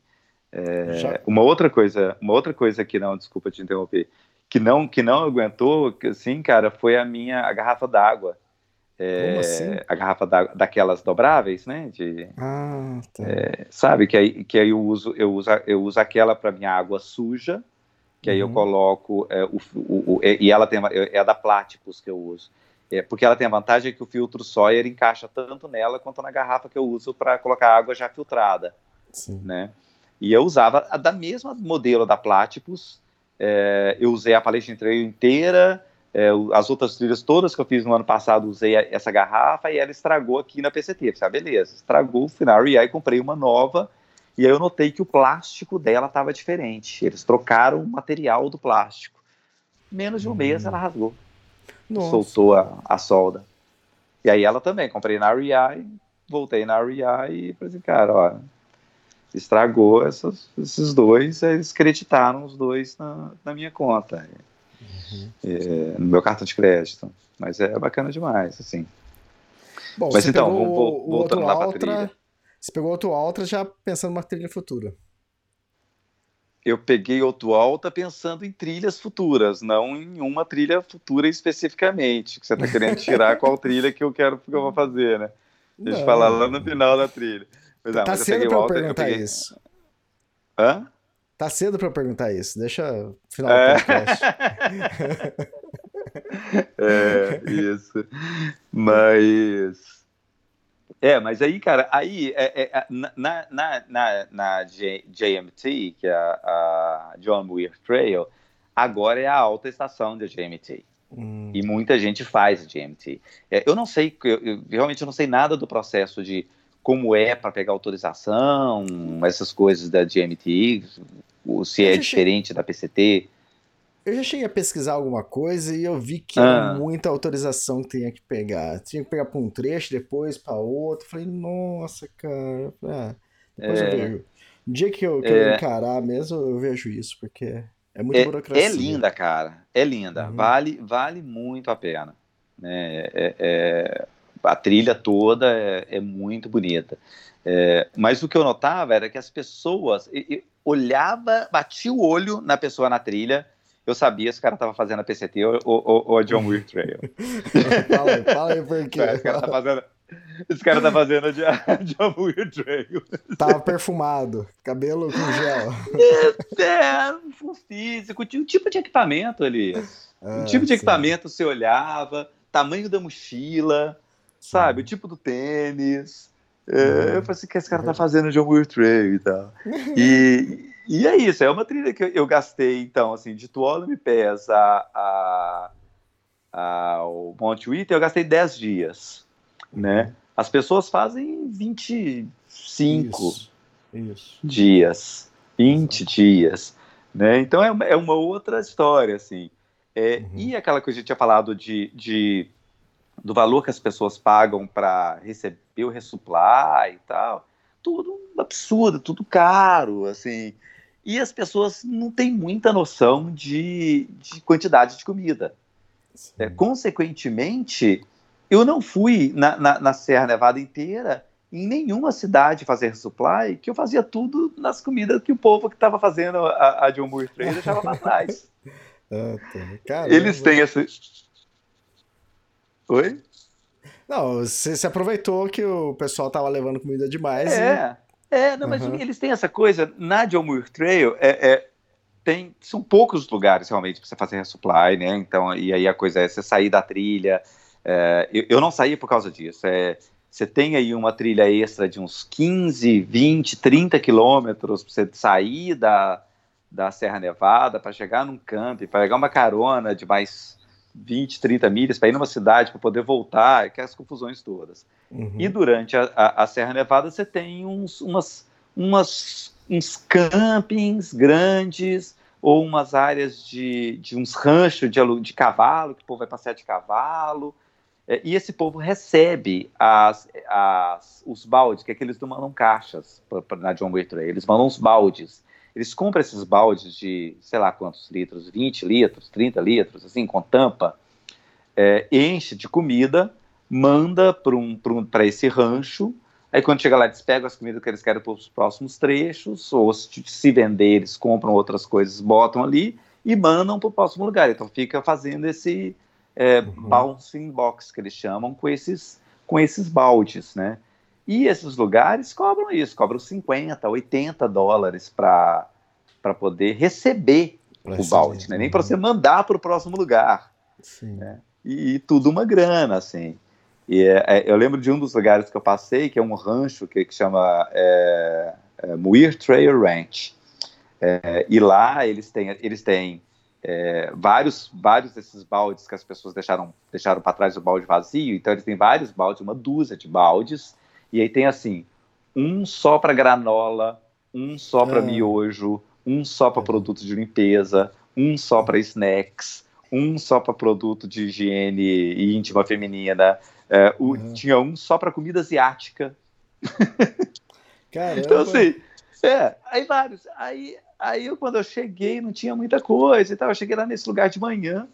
É, uma outra coisa, uma outra coisa que não, desculpa te interromper, que não, que não aguentou, assim, cara, foi a minha a garrafa d'água. É, assim? A garrafa da, daquelas dobráveis, né? De, ah, tá. é, sabe que aí, que aí eu uso eu uso eu uso aquela para minha água suja, que aí eu uhum. coloco é, o, o, o, e ela tem é a da Platypus que eu uso. É, porque ela tem a vantagem que o filtro Sawyer encaixa tanto nela quanto na garrafa que eu uso para colocar água já filtrada, Sim. né? E eu usava a da mesma modelo da Platypus, é, eu usei a palestra Trail inteira, é, as outras trilhas todas que eu fiz no ano passado, usei essa garrafa e ela estragou aqui na PCT. Eu ah, beleza, estragou, fui na REI, comprei uma nova, e aí eu notei que o plástico dela estava diferente. Eles trocaram o material do plástico. Menos de um hum. mês ela rasgou. Nossa. Soltou a, a, solda. E aí ela também, comprei na REI, voltei na REI e falei assim, cara, ó, estragou essas, esses dois, eles creditaram os dois na, na minha conta, uhum. é, no meu cartão de crédito. Mas é bacana demais, assim. Bom, Mas então, vou, voltando lá para trilha. Você pegou outro Altra já pensando numa trilha futura. Eu peguei outro Alta pensando em trilhas futuras, não em uma trilha futura especificamente. Que você está querendo tirar qual trilha que eu quero que eu vou fazer, né? Deixa eu falar lá no final da trilha. Pois tá cedo pra eu perguntar eu peguei... isso. Hã? Tá cedo pra eu perguntar isso. Deixa final é. do podcast. é, isso. Mas. É, mas aí, cara, aí é, é, na, na, na, na JMT, que é a, a John Muir Trail, agora é a alta estação da JMT. Hum. E muita gente faz JMT. É, eu não sei, eu, eu, realmente eu não sei nada do processo de como é para pegar autorização, essas coisas da GMT, se é diferente da PCT. Eu já cheguei a pesquisar alguma coisa e eu vi que ah. era muita autorização que tinha que pegar. Tinha que pegar para um trecho, depois para outro. Falei, nossa, cara. Ah, depois é. eu vejo. No dia que eu, que é. eu encarar mesmo, eu vejo isso, porque é muita é, burocracia. É linda, cara. É linda. Uhum. Vale, vale muito a pena. Né? É, é, a trilha toda é, é muito bonita. É, mas o que eu notava era que as pessoas eu, eu olhava, batia o olho na pessoa na trilha, eu sabia se o cara estava fazendo a PCT ou, ou, ou a John Muir Trail. fala aí, fala aí por quê. Esse cara tá fazendo, esse cara tá fazendo a John Muir Trail. Tava perfumado, cabelo com gel. É, é um físico, o tipo de equipamento ali. Ah, o tipo de equipamento sim. você olhava, tamanho da mochila, sabe? O tipo do tênis. É, uhum. eu falei assim, o que esse cara tá fazendo John Muir Trail e tal. E, e é isso, é uma trilha que eu, eu gastei, então, assim, de Tuolumne Pés a, a, ao Monte Whitney, eu gastei 10 dias, né? Uhum. As pessoas fazem 25 isso, isso. dias, 20 dias, né? Então é uma, é uma outra história, assim. É, uhum. E aquela coisa que a gente tinha falado de, de do valor que as pessoas pagam para receber o resupply e tal, tudo absurdo, tudo caro, assim. E as pessoas não têm muita noção de, de quantidade de comida. É, consequentemente, eu não fui na, na, na, Serra Nevada inteira, em nenhuma cidade fazer resupply, que eu fazia tudo nas comidas que o povo que estava fazendo a, a John Muir Trail deixava para trás. ah, tá. Eles têm esse Oi? Não, você se aproveitou que o pessoal tava levando comida demais. É, e... é, não, mas uhum. eles têm essa coisa, na John Muir Trail, é, é, tem, são poucos lugares realmente para você fazer resupply, né? Então, e aí a coisa é você sair da trilha. É, eu, eu, não saí por causa disso. É, você tem aí uma trilha extra de uns 15, 20, 30 quilômetros para você sair da, da Serra Nevada para chegar num camp, para pegar uma carona de mais 20, 30 milhas para ir numa cidade para poder voltar, aquelas confusões todas. Uhum. E durante a, a, a, Serra Nevada você tem uns, umas, umas, uns campings grandes, ou umas áreas de, de uns ranchos de, de cavalo, que o povo vai passear de cavalo. É, e esse povo recebe as, as, os baldes, que é que eles não mandam caixas pra, pra, na John Muir Trail, eles mandam os baldes. Eles compram esses baldes de, sei lá quantos litros, 20 litros, 30 litros, assim, com tampa, é, enche de comida, manda para um, um, esse rancho, aí quando chega lá eles pegam as comidas que eles querem para os próximos trechos, ou se, se vender eles compram outras coisas, botam ali e mandam para o próximo lugar. Então fica fazendo esse é, uhum. bouncing box, que eles chamam, com esses, com esses baldes, né? E esses lugares cobram isso, cobram 50, 80 dólares para poder receber pra o balde, né? nem para você mandar para o próximo lugar. Né? E, e, tudo uma grana, assim. E é, é, eu lembro de um dos lugares que eu passei, que é um rancho que, que chama é, é Muir Trail Ranch. É, e lá eles têm, eles têm é, vários, vários desses baldes que as pessoas deixaram, deixaram para trás o balde vazio. Então eles têm vários baldes, uma dúzia de baldes e aí tem assim, um só para granola, um só para ah. miojo, um só para produtos de limpeza, um só para snacks, um só para produto de higiene íntima feminina. É, o, uhum. Tinha um só para comida asiática. Caramba. então, assim, é, aí vários. Aí, aí eu, quando eu cheguei, não tinha muita coisa e tal. Eu cheguei lá nesse lugar de manhã.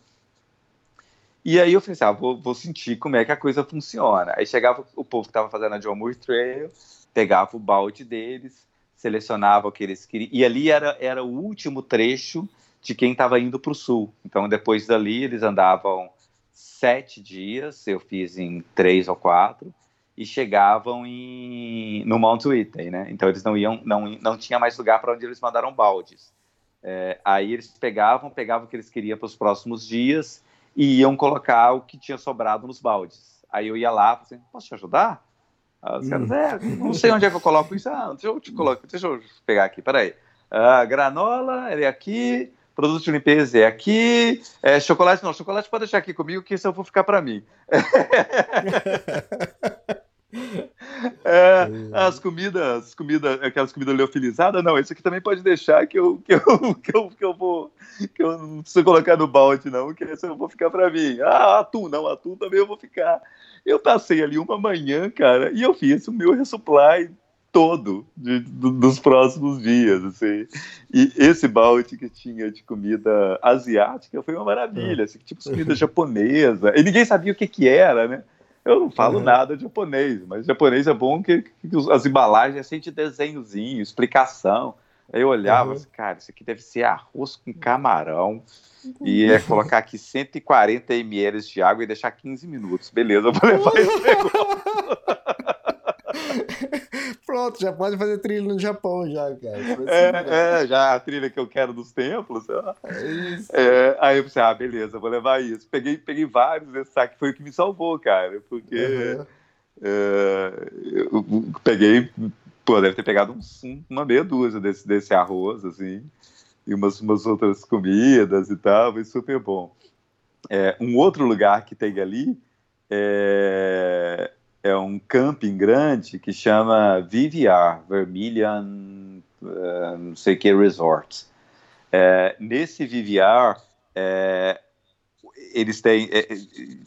E aí eu falei assim, ah, vou, vou, sentir como é que a coisa funciona. Aí chegava o povo que estava fazendo a John Muir Trail, pegava o balde deles, selecionava o que eles queriam. E ali era, era o último trecho de quem estava indo para o sul. Então depois dali eles andavam sete dias, eu fiz em três ou quatro, e chegavam em, no Mount Whitney, né? Então eles não iam, não, não tinha mais lugar para onde eles mandaram baldes. É, aí eles pegavam, pegavam o que eles queriam para os próximos dias e iam colocar o que tinha sobrado nos baldes. Aí eu ia lá, assim, posso te ajudar? Os caras, hum. é, não sei onde é que eu coloco isso. Ah, deixa eu te colocar, deixa eu pegar aqui, peraí. Ah, granola, é aqui, produto de limpeza é aqui, é, chocolate não, chocolate pode deixar aqui comigo que isso eu vou ficar para mim. É, as comidas, comida, aquelas comidas leofilizadas, não, esse aqui também pode deixar que eu, que eu, que eu, que eu vou, que eu não preciso colocar no balde, não, que esse eu vou ficar para mim. Ah, atum, não, atum também eu vou ficar. Eu passei ali uma manhã, cara, e eu fiz o meu resupply todo de, do, dos próximos dias, assim. E esse balde que tinha de comida asiática foi uma maravilha, assim, tipo comida japonesa. E ninguém sabia o que que era, né? Eu não falo uhum. nada de japonês, mas japonês é bom que, que as embalagens é assim de desenhozinho, explicação. Aí eu olhava, uhum. assim, cara, isso aqui deve ser arroz com camarão. E é colocar aqui 140 ml de água e deixar 15 minutos. Beleza, eu vou levar esse negócio. Pronto, já pode fazer trilha no Japão já, cara. É, é, já a trilha que eu quero dos templos. É isso. É, aí eu pensei, ah, beleza, vou levar isso. Peguei, peguei vários desse saque, foi o que me salvou, cara, porque uhum. eu peguei, pô, deve ter pegado uns, uma meia dúzia desse, desse arroz, assim, e umas, umas outras comidas e tal, foi super bom. É, um outro lugar que tem ali é, é um camping grande que chama VVR, Vermilion, uh, não sei que, Resort. É, nesse VVR, é, eles têm. É,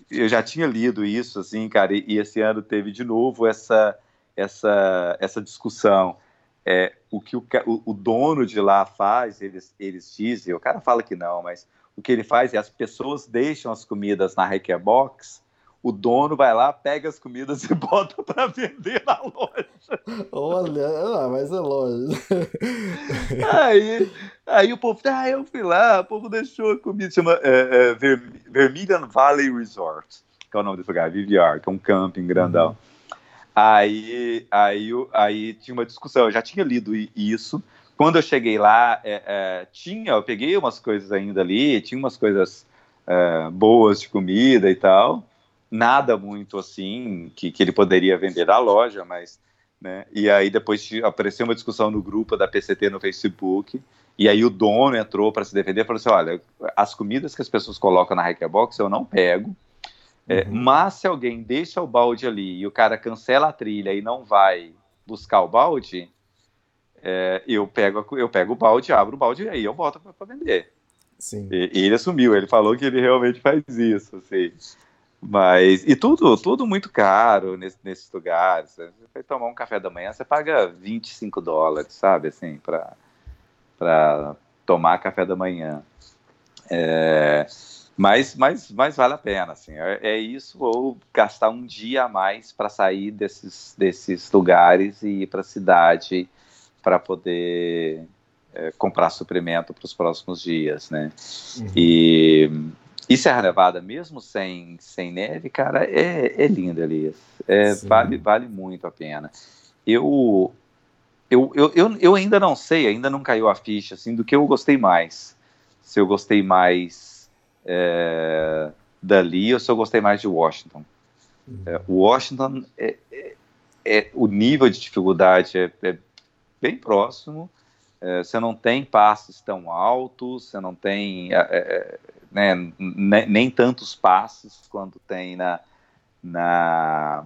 eu já tinha lido isso, assim, cara, e, e, esse ano teve de novo essa, essa, essa discussão. É, o que o, o, dono de lá faz, eles, eles dizem, o cara fala que não, mas o que ele faz é as pessoas deixam as comidas na Hacker Box o dono vai lá, pega as comidas e bota para vender na loja. Olha, ah, mas é loja. Aí, aí o povo, ah, eu fui lá, o povo deixou a comida, chama é, é, Vermilion Valley Resort, que é o nome desse lugar, VVR, que é um camping grandão. Uhum. Aí, aí, aí tinha uma discussão, eu já tinha lido isso. Quando eu cheguei lá, é, é, tinha, eu peguei umas coisas ainda ali, tinha umas coisas é, boas de comida e tal nada muito assim que, que ele poderia vender à loja, mas né? E aí depois apareceu uma discussão no grupo da PCT no Facebook, e aí o dono entrou para se defender e falou assim: olha, as comidas que as pessoas colocam na Hackbox eu não pego, é, uhum. mas se alguém deixa o balde ali e o cara cancela a trilha e não vai buscar o balde, é, eu, pego, eu pego o balde, abro o balde e aí eu volto para vender. Sim. E, e, ele assumiu, ele falou que ele realmente faz isso, assim. Mas, e tudo, tudo muito caro nesse, nesses lugares. Você vai tomar um café da manhã, você paga 25 dólares, sabe, assim, para tomar café da manhã. É, mas, mas, mas vale a pena, assim, é, é isso ou gastar um dia a mais para sair desses, desses lugares e ir para a cidade para poder é, comprar suprimento para os próximos dias, né? Uhum. E, e Serra Nevada, mesmo sem, sem neve, cara, é, é linda ali. É, vale, vale muito a pena. Eu, eu, eu, eu, eu ainda não sei, ainda não caiu a ficha assim, do que eu gostei mais. Se eu gostei mais é, dali ou se eu gostei mais de Washington. É, Washington, é, é, é, o nível de dificuldade é, é bem próximo, é, você não tem passes tão altos, você não tem né, nem, tantos passes quanto tem na, na,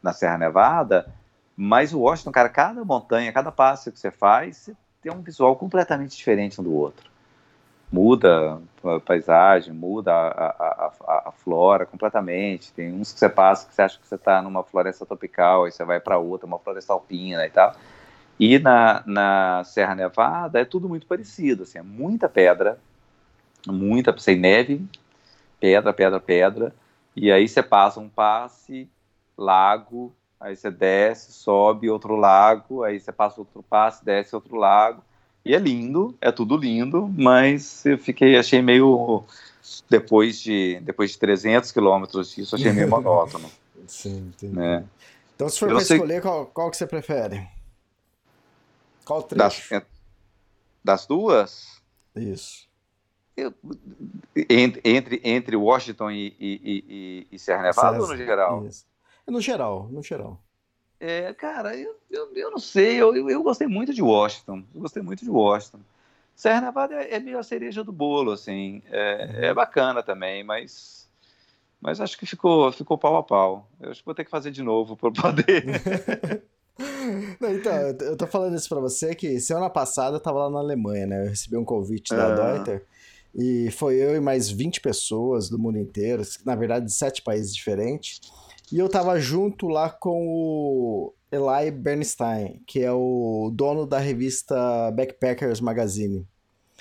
na Serra Nevada, mas o Washington, cara, cada montanha, cada passo que você faz, tem um visual completamente diferente um do outro muda a paisagem, muda a, a, a, a, flora completamente. Tem uns que você passa que você acha que você está numa floresta tropical, aí você vai para outra, uma floresta alpina e tal. E na, na Serra Nevada é tudo muito parecido, assim, é muita pedra, muita, sem neve, pedra, pedra, pedra, e aí você passa um passe, lago, aí você desce, sobe outro lago, aí você passa outro passe, desce outro lago, e é lindo, é tudo lindo, mas eu fiquei, achei meio depois de depois de 300 quilômetros disso, achei meio monótono. Sim, entendi. Né? Então, se for para sei... escolher, qual, qual que você prefere? Qual trecho? Das, das duas? Isso. Eu, entre, entre, Washington e, e, e, e Serra Nevada ou no geral? Isso. No geral, no geral. É, cara, eu, eu, eu, não sei, eu, eu, eu, gostei muito de Washington, eu gostei muito de Washington. Serra Nevada é, é meio a cereja do bolo, assim, é, é, bacana também, mas, mas acho que ficou, ficou pau a pau. Eu acho que vou ter que fazer de novo para poder. não, então, eu tô falando isso para você que semana passada eu tava lá na Alemanha, né? Eu recebi um convite da ah. Deuter e foi eu e mais 20 pessoas do mundo inteiro, na verdade de sete países diferentes. E eu tava junto lá com o Eli Bernstein, que é o dono da revista Backpackers Magazine.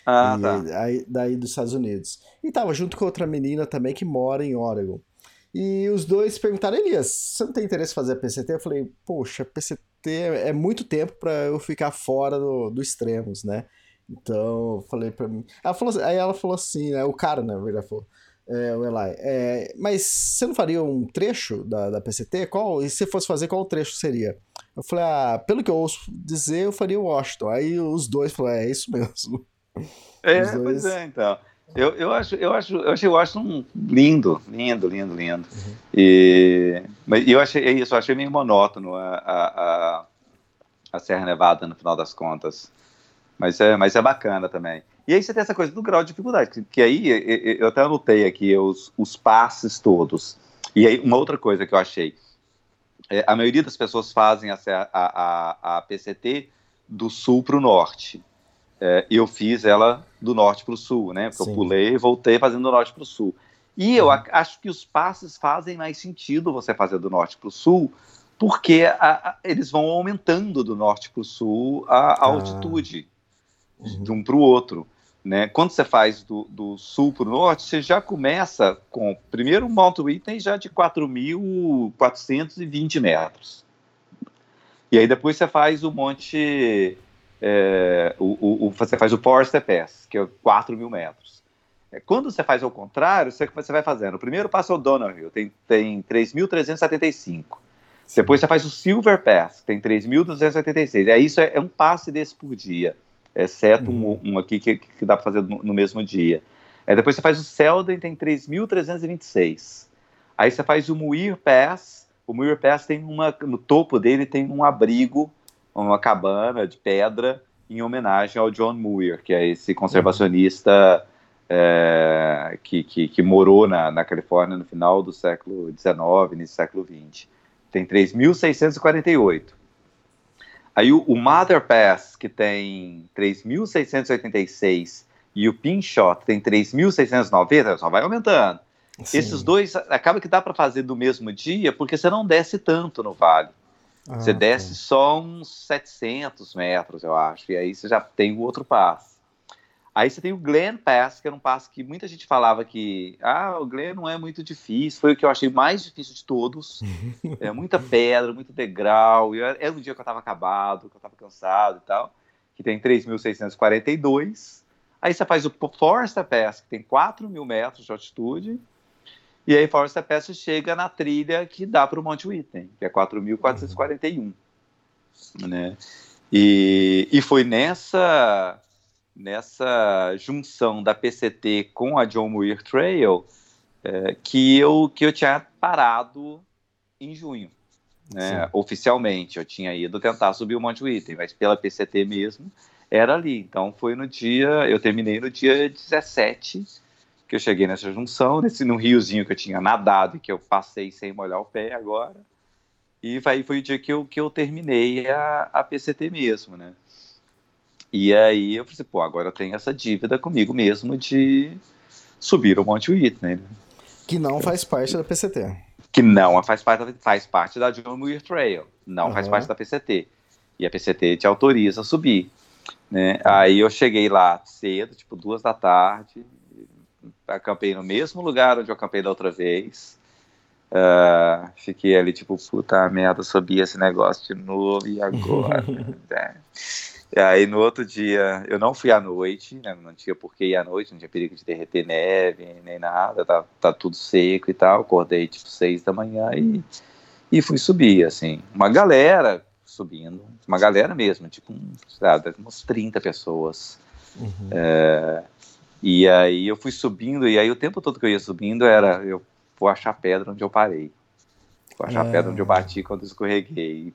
Ah, tá. Aí, daí dos Estados Unidos. E tava junto com outra menina também que mora em Oregon. E os dois perguntaram, Elias, você não tem interesse em fazer PCT? Eu falei, poxa, PCT é muito tempo para eu ficar fora do, do extremos, né? Então, eu falei pra mim. Ela falou, aí ela falou assim, né? O cara, na verdade, falou: é, o Eli. É, mas você não faria um trecho da, da PCT? Qual, e se fosse fazer, qual trecho seria? Eu falei, ah, pelo que eu ouço dizer, eu faria o Washington. Aí os dois falaram, é, é isso mesmo. É, dois... pois é, então. Eu, eu, acho, eu, acho, eu achei o Washington lindo, lindo, lindo, lindo. Uhum. E mas eu achei é isso, eu achei meio monótono a, a, a, a Serra Nevada no final das contas. Mas é, mas é bacana também. E aí você tem essa coisa do grau de dificuldade, que, que aí eu até anotei aqui os, os passes todos. E aí uma outra coisa que eu achei, é, a maioria das pessoas fazem a, a, a, a PCT do sul para o norte. É, eu fiz ela do norte para o sul, né? Porque Sim. eu pulei e voltei fazendo do norte para o sul. E eu uhum. acho que os passes fazem mais sentido você fazer do norte para o sul, porque a, a, eles vão aumentando do norte para o sul a, a ah. altitude. De um para o outro. Né? Quando você faz do, do sul para o norte, você já começa com, primeiro, Mount Whitney já de 4.420 metros. E aí depois você faz o monte, é, o, o, você faz o Forster Pass, que é 4 mil metros. É, quando você faz ao contrário, você, você vai fazendo, o primeiro passo é o Downhill, tem, tem 3.375. Depois você faz o Silver Pass, que tem 3.286. Aí isso é, é um passe desse por dia exceto uhum. um, um, aqui que, que dá para fazer no, no, mesmo dia. É, depois você faz o Selden, tem 3.326. Aí você faz o Muir Pass, o Muir Pass tem uma, no topo dele tem um abrigo, uma cabana de pedra, em homenagem ao John Muir, que é esse conservacionista é, que, que, que, morou na, na Califórnia no final do século XIX, início do século XX. Tem 3.648. Aí o, o Mother Pass, que tem 3.686, e o Pinshot tem 3.690, só vai aumentando. Sim. Esses dois, acaba que dá para fazer do mesmo dia, porque você não desce tanto no vale. Ah, você desce tá. só uns 700 metros, eu acho, e aí você já tem o outro passo. Aí você tem o Glen Pass, que era um passo que muita gente falava que ah, o Glen não é muito difícil, foi o que eu achei mais difícil de todos. é muita pedra, muito degrau. E era um dia que eu estava acabado, que eu estava cansado e tal, que tem 3.642. Aí você faz o Forest Pass, que tem 4 mil metros de altitude. E aí Forest Pass chega na trilha que dá para o Monte Whitney, que é 4.441. Uhum. Né? E, e foi nessa nessa junção da PCT com a John Muir Trail é, que, eu, que eu tinha parado em junho. Né, oficialmente, eu tinha ido tentar subir o Monte Whitney, mas pela PCT mesmo, era ali. Então foi no dia, eu terminei no dia 17 que eu cheguei nessa junção, nesse no riozinho que eu tinha nadado e que eu passei sem molhar o pé agora. E aí foi o dia que eu, que eu terminei a, a PCT mesmo, né? E aí eu falei assim, pô, agora eu tenho essa dívida comigo mesmo de subir o Monte Whitney. Né? Que não faz parte da PCT. Que não faz parte, faz parte da John Muir Trail, não uhum. faz parte da PCT. E a PCT te autoriza a subir. Né? Aí eu cheguei lá cedo, tipo duas da tarde, acampei no mesmo lugar onde eu acampei da outra vez. Uh, fiquei ali, tipo, puta merda, subi esse negócio de novo, e agora? né? E aí no outro dia, eu não fui à noite, né, não tinha por que ir à noite, não tinha perigo de derreter neve, nem nada, tá, tá tudo seco e tal. Acordei tipo seis da manhã e, e fui subir, assim. Uma galera subindo, uma galera mesmo, tipo, um, sabe, umas 30 pessoas. Uhum. É, e aí eu fui subindo, e aí o tempo todo que eu ia subindo era, eu vou achar pedra onde eu parei. Vou achar é. pedra onde eu bati quando escorreguei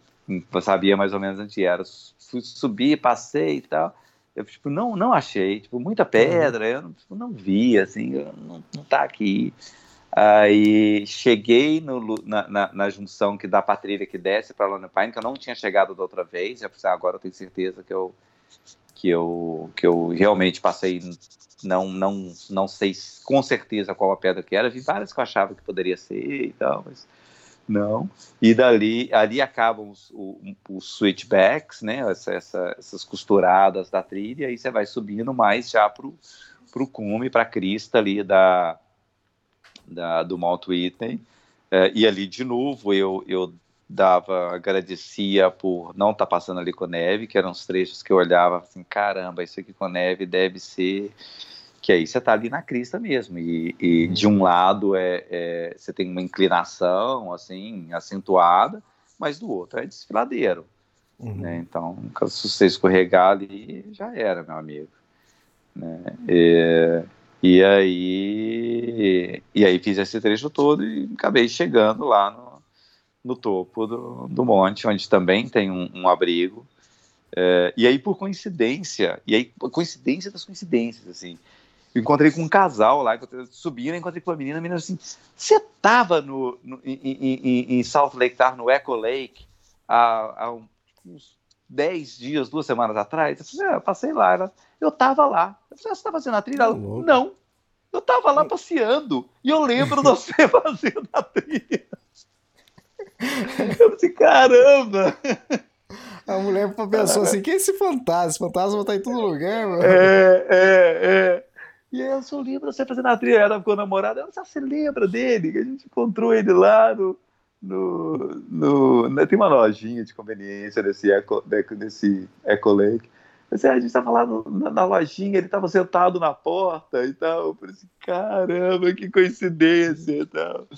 sabia mais ou menos onde era. Fui subir, passei e tal. Eu, tipo, não, não achei, tipo, muita pedra, eu não, tipo, não vi, assim, não, não tá aqui. Aí cheguei no, na, na, na, junção que dá pra trilha que desce para Lone Pine, que eu não tinha chegado da outra vez. Eu pensei, agora eu tenho certeza que eu, que eu, que eu realmente passei. Não, não, não sei com certeza qual a pedra que era. Vi várias que eu achava que poderia ser e tal, mas não. E dali ali acabam os, os switchbacks, né? Essa, essa, essas costuradas da trilha, e aí você vai subindo mais já pro, pro cume, para a crista ali da, da, do Mount Whitney. É, e ali, de novo, eu, eu dava, agradecia por não estar tá passando ali com neve, que eram os trechos que eu olhava assim, caramba, isso aqui com neve deve ser que aí você está ali na crista mesmo e, e uhum. de um lado é, é, você tem uma inclinação assim acentuada mas do outro é desfiladeiro uhum. né? então se você escorregar ali já era meu amigo né? e, e aí e aí fiz esse trecho todo e acabei chegando lá no, no topo do, do monte onde também tem um, um abrigo é, e aí, por coincidência, e aí, coincidência das coincidências, assim, encontrei com um casal lá, subindo, encontrei com uma menina, a menina assim, você tava no, no em, em, em, South Lake, tava no Echo Lake há, há uns 10 dias, duas semanas atrás? Eu falei, ah, passei lá, ela, eu tava lá. Eu falei, ah, você tá fazendo a trilha? Ela, não, eu tava lá passeando, e eu lembro de você fazendo a trilha. Eu falei, caramba! A mulher pensou assim: quem é esse fantasma? Esse fantasma tá em todo lugar, mano. É, é, é. E eu só lembro você fazendo a trilha, ela ficou namorada, ela você lembra dele, a gente encontrou ele lá no, no, no né, tem uma lojinha de conveniência desse Eco, desse Eco Lake. Você, a gente estava lá no, na, na, lojinha, ele estava sentado na porta e tal. Eu falei assim, caramba, que coincidência e tal.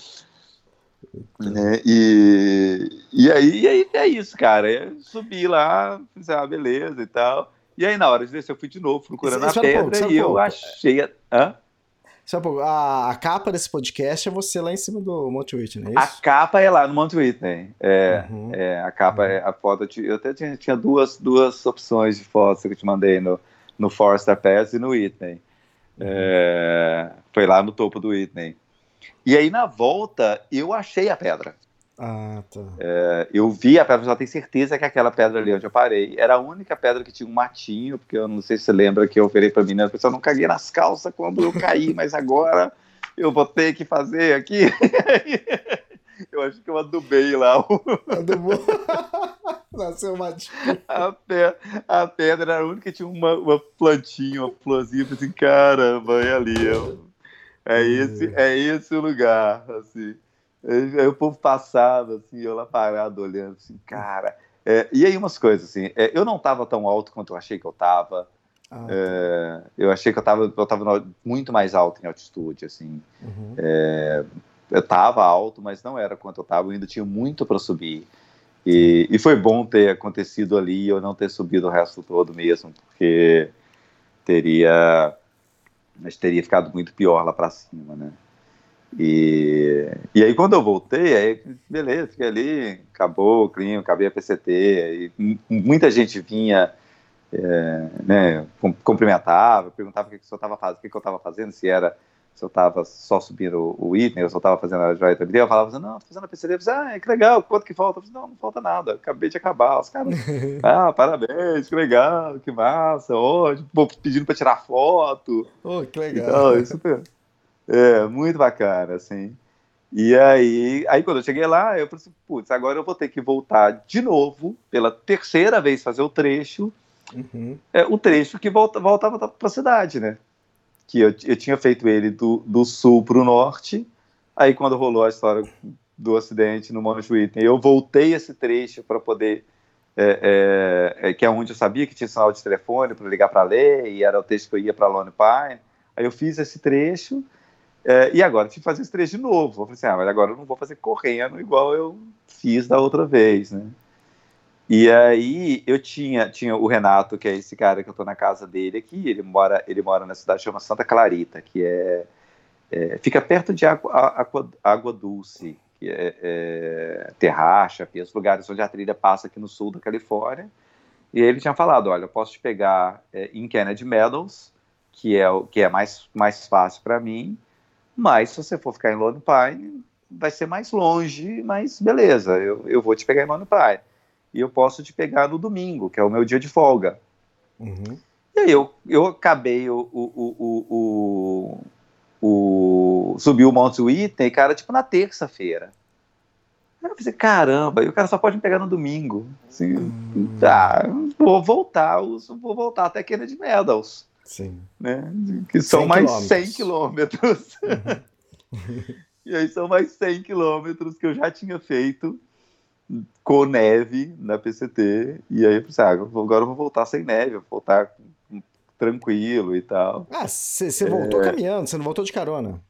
Né, e, e, aí, e aí é isso, cara. Eu subi lá, fiz ah, beleza e tal. E aí, na hora de descer, eu fui de novo procurando a pedra um pouco, e eu achei. A... Hã? A, a, capa desse podcast é você lá em cima do Monte Whitney, é A capa é lá no Monte Whitney. É, uhum. é a capa, uhum. é a foto. Eu até tinha, tinha, duas, duas opções de fotos que eu te mandei no, no Forster Pass e no Whitney. Uhum. É, foi lá no topo do Whitney. E aí, na volta, eu achei a pedra. Ah, tá. É, eu vi a pedra, já tenho certeza que aquela pedra ali onde eu parei era a única pedra que tinha um matinho, porque eu não sei se você lembra que eu oferei pra menina, eu não caguei nas calças quando eu caí, mas agora eu vou ter que fazer aqui. eu acho que eu adubei lá. Adubou. Nasceu matinho. A, a pedra era a única que tinha uma, uma plantinha, uma florzinha, assim, caramba, é ali. É, é, esse, é esse o lugar, assim. Aí o povo passava, assim, eu lá parado olhando, assim, cara. É, e aí umas coisas, assim, é, eu não estava tão alto quanto eu achei que eu estava. Ah, é, eu achei que eu estava eu tava muito mais alto em altitude, assim. Uhum. É, eu estava alto, mas não era quanto eu estava, eu ainda tinha muito para subir. E, e, foi bom ter acontecido ali eu não ter subido o resto todo mesmo, porque teria, mas teria ficado muito pior lá para cima, né? E, e aí quando eu voltei, aí beleza, fiquei ali, acabou o clima, acabei a PCT, e muita gente vinha, é, né, cumprimentava, perguntava o que, que, eu estava fazendo, o que, que eu estava fazendo, se era se eu estava só subindo o, item, ou se eu estava fazendo a joia também. Eu falava assim, não, tô fazendo a PCD. Eu disse, ah, que legal, quanto que falta? Eu disse, não, não falta nada, acabei de acabar. Os caras, ah, parabéns, que legal, que massa, ótimo, pedindo para tirar foto. Oh, que legal. Então, isso, é, muito bacana, assim. E aí, aí quando eu cheguei lá, eu falei assim, putz, agora eu vou ter que voltar de novo, pela terceira vez, fazer o trecho, uhum. é, o trecho que volta, voltava para a cidade, né? Que eu, eu tinha feito ele do, do sul para o norte, aí quando rolou a história do acidente no Montjuïc, eu voltei esse trecho para poder, é, é, é, que é onde eu sabia que tinha sinal de telefone para ligar para a lei, e era o trecho que eu ia para Lone Pine, aí eu fiz esse trecho, é, e agora tive que fazer esse trecho de novo. Eu falei assim, ah, mas agora eu não vou fazer correndo igual eu fiz da outra vez, né? E aí eu tinha, tinha o Renato, que é esse cara que eu tô na casa dele aqui, ele mora, ele mora na cidade chama Santa Clarita, que é, é fica perto de Água, Água, Água Dulce, que é, é Terracha, os lugares onde a trilha passa aqui no sul da Califórnia. E ele tinha falado, olha, eu posso te pegar é, em Kennedy Meadows, que é que é mais, mais fácil para mim, mas se você for ficar em Lone Pine, vai ser mais longe, mas beleza, eu, eu vou te pegar em Lone Pine. E eu posso te pegar no domingo, que é o meu dia de folga. Uhum. E aí eu, eu acabei o, o, o, o, o subi o Mount Whitney, cara, tipo na terça-feira. Aí eu pensei, caramba, e o cara só pode me pegar no domingo. Assim, hum. tá, vou voltar, vou voltar até Kennedy Meadows. Sim. Né? Que são mais 100 quilômetros. Uhum. e aí são mais 100 quilômetros que eu já tinha feito com neve na PCT. E aí eu pensei, ah, agora eu vou voltar sem neve, vou voltar tranquilo e tal. Ah, você voltou é... caminhando, você não voltou de carona?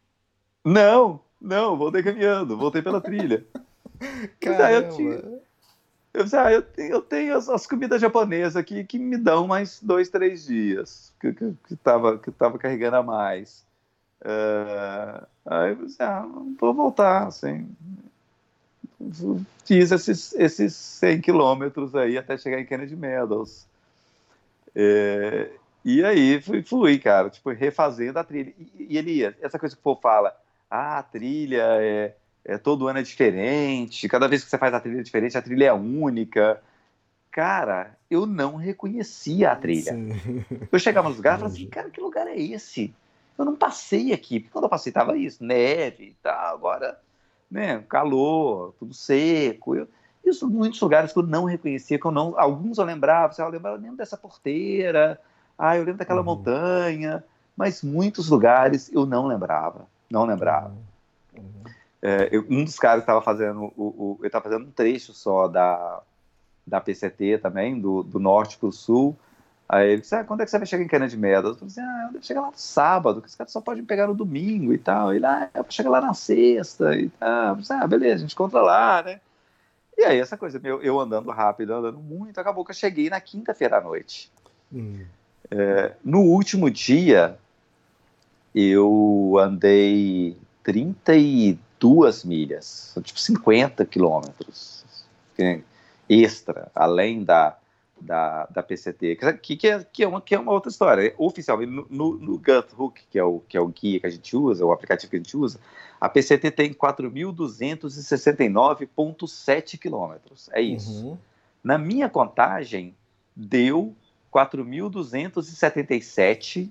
Não, não, voltei caminhando, voltei pela trilha. Caramba. eu tinha, eu, ah, eu, eu tenho as, as, comidas japonesas aqui que me dão mais dois, três dias, que, que, que, tava, que tava carregando a mais. Uh, aí eu pensei, ah, vou voltar, assim. Fiz esses, esses 100 quilômetros aí até chegar em Kennedy Meadows. É, e aí fui, fui, cara, tipo, refazendo a trilha. E, e Elias, essa coisa que o povo fala, ah, a trilha é é, todo ano é diferente, cada vez que você faz a trilha é diferente, a trilha é única. Cara, eu não reconhecia a trilha. Sim. Eu chegava nos lugares e falava assim, cara, que lugar é esse? Eu não passei aqui, porque quando eu passei tava isso, neve e tal, agora, né, calor, tudo seco. Eu, isso, muitos lugares que eu não reconhecia, que eu não, alguns eu lembrava, eu lembrava, eu lembro dessa porteira, ah, eu lembro daquela uhum. montanha, mas muitos lugares eu não lembrava, não lembrava. Uhum. É, eu, um dos caras estava fazendo o, o ele estava fazendo um trecho só da, da PCT também, do, do norte para o sul. Aí ele disse, ah, quando é que você vai chegar em Cana de Meadows? Eu falei assim, ah, eu devo chegar lá no sábado, que os caras só podem pegar no domingo e tal. Ele, ah, eu vou chegar lá na sexta e tal. Eu disse, ah, beleza, a gente encontra lá, né? E aí essa coisa, eu, eu andando rápido, andando muito, acabou que eu cheguei na quinta-feira à noite. Hum. É, no último dia, eu andei 32 duas milhas, tipo 50 quilômetros extra, além da, da, da PCT, que, que, é, que, é uma, que é uma outra história. Oficialmente, no, no, no Guthook, que é, o, que é o guia que a gente usa, o aplicativo que a gente usa, a PCT tem 4.269,7 quilômetros. É isso. Uhum. Na minha contagem, deu 4.277,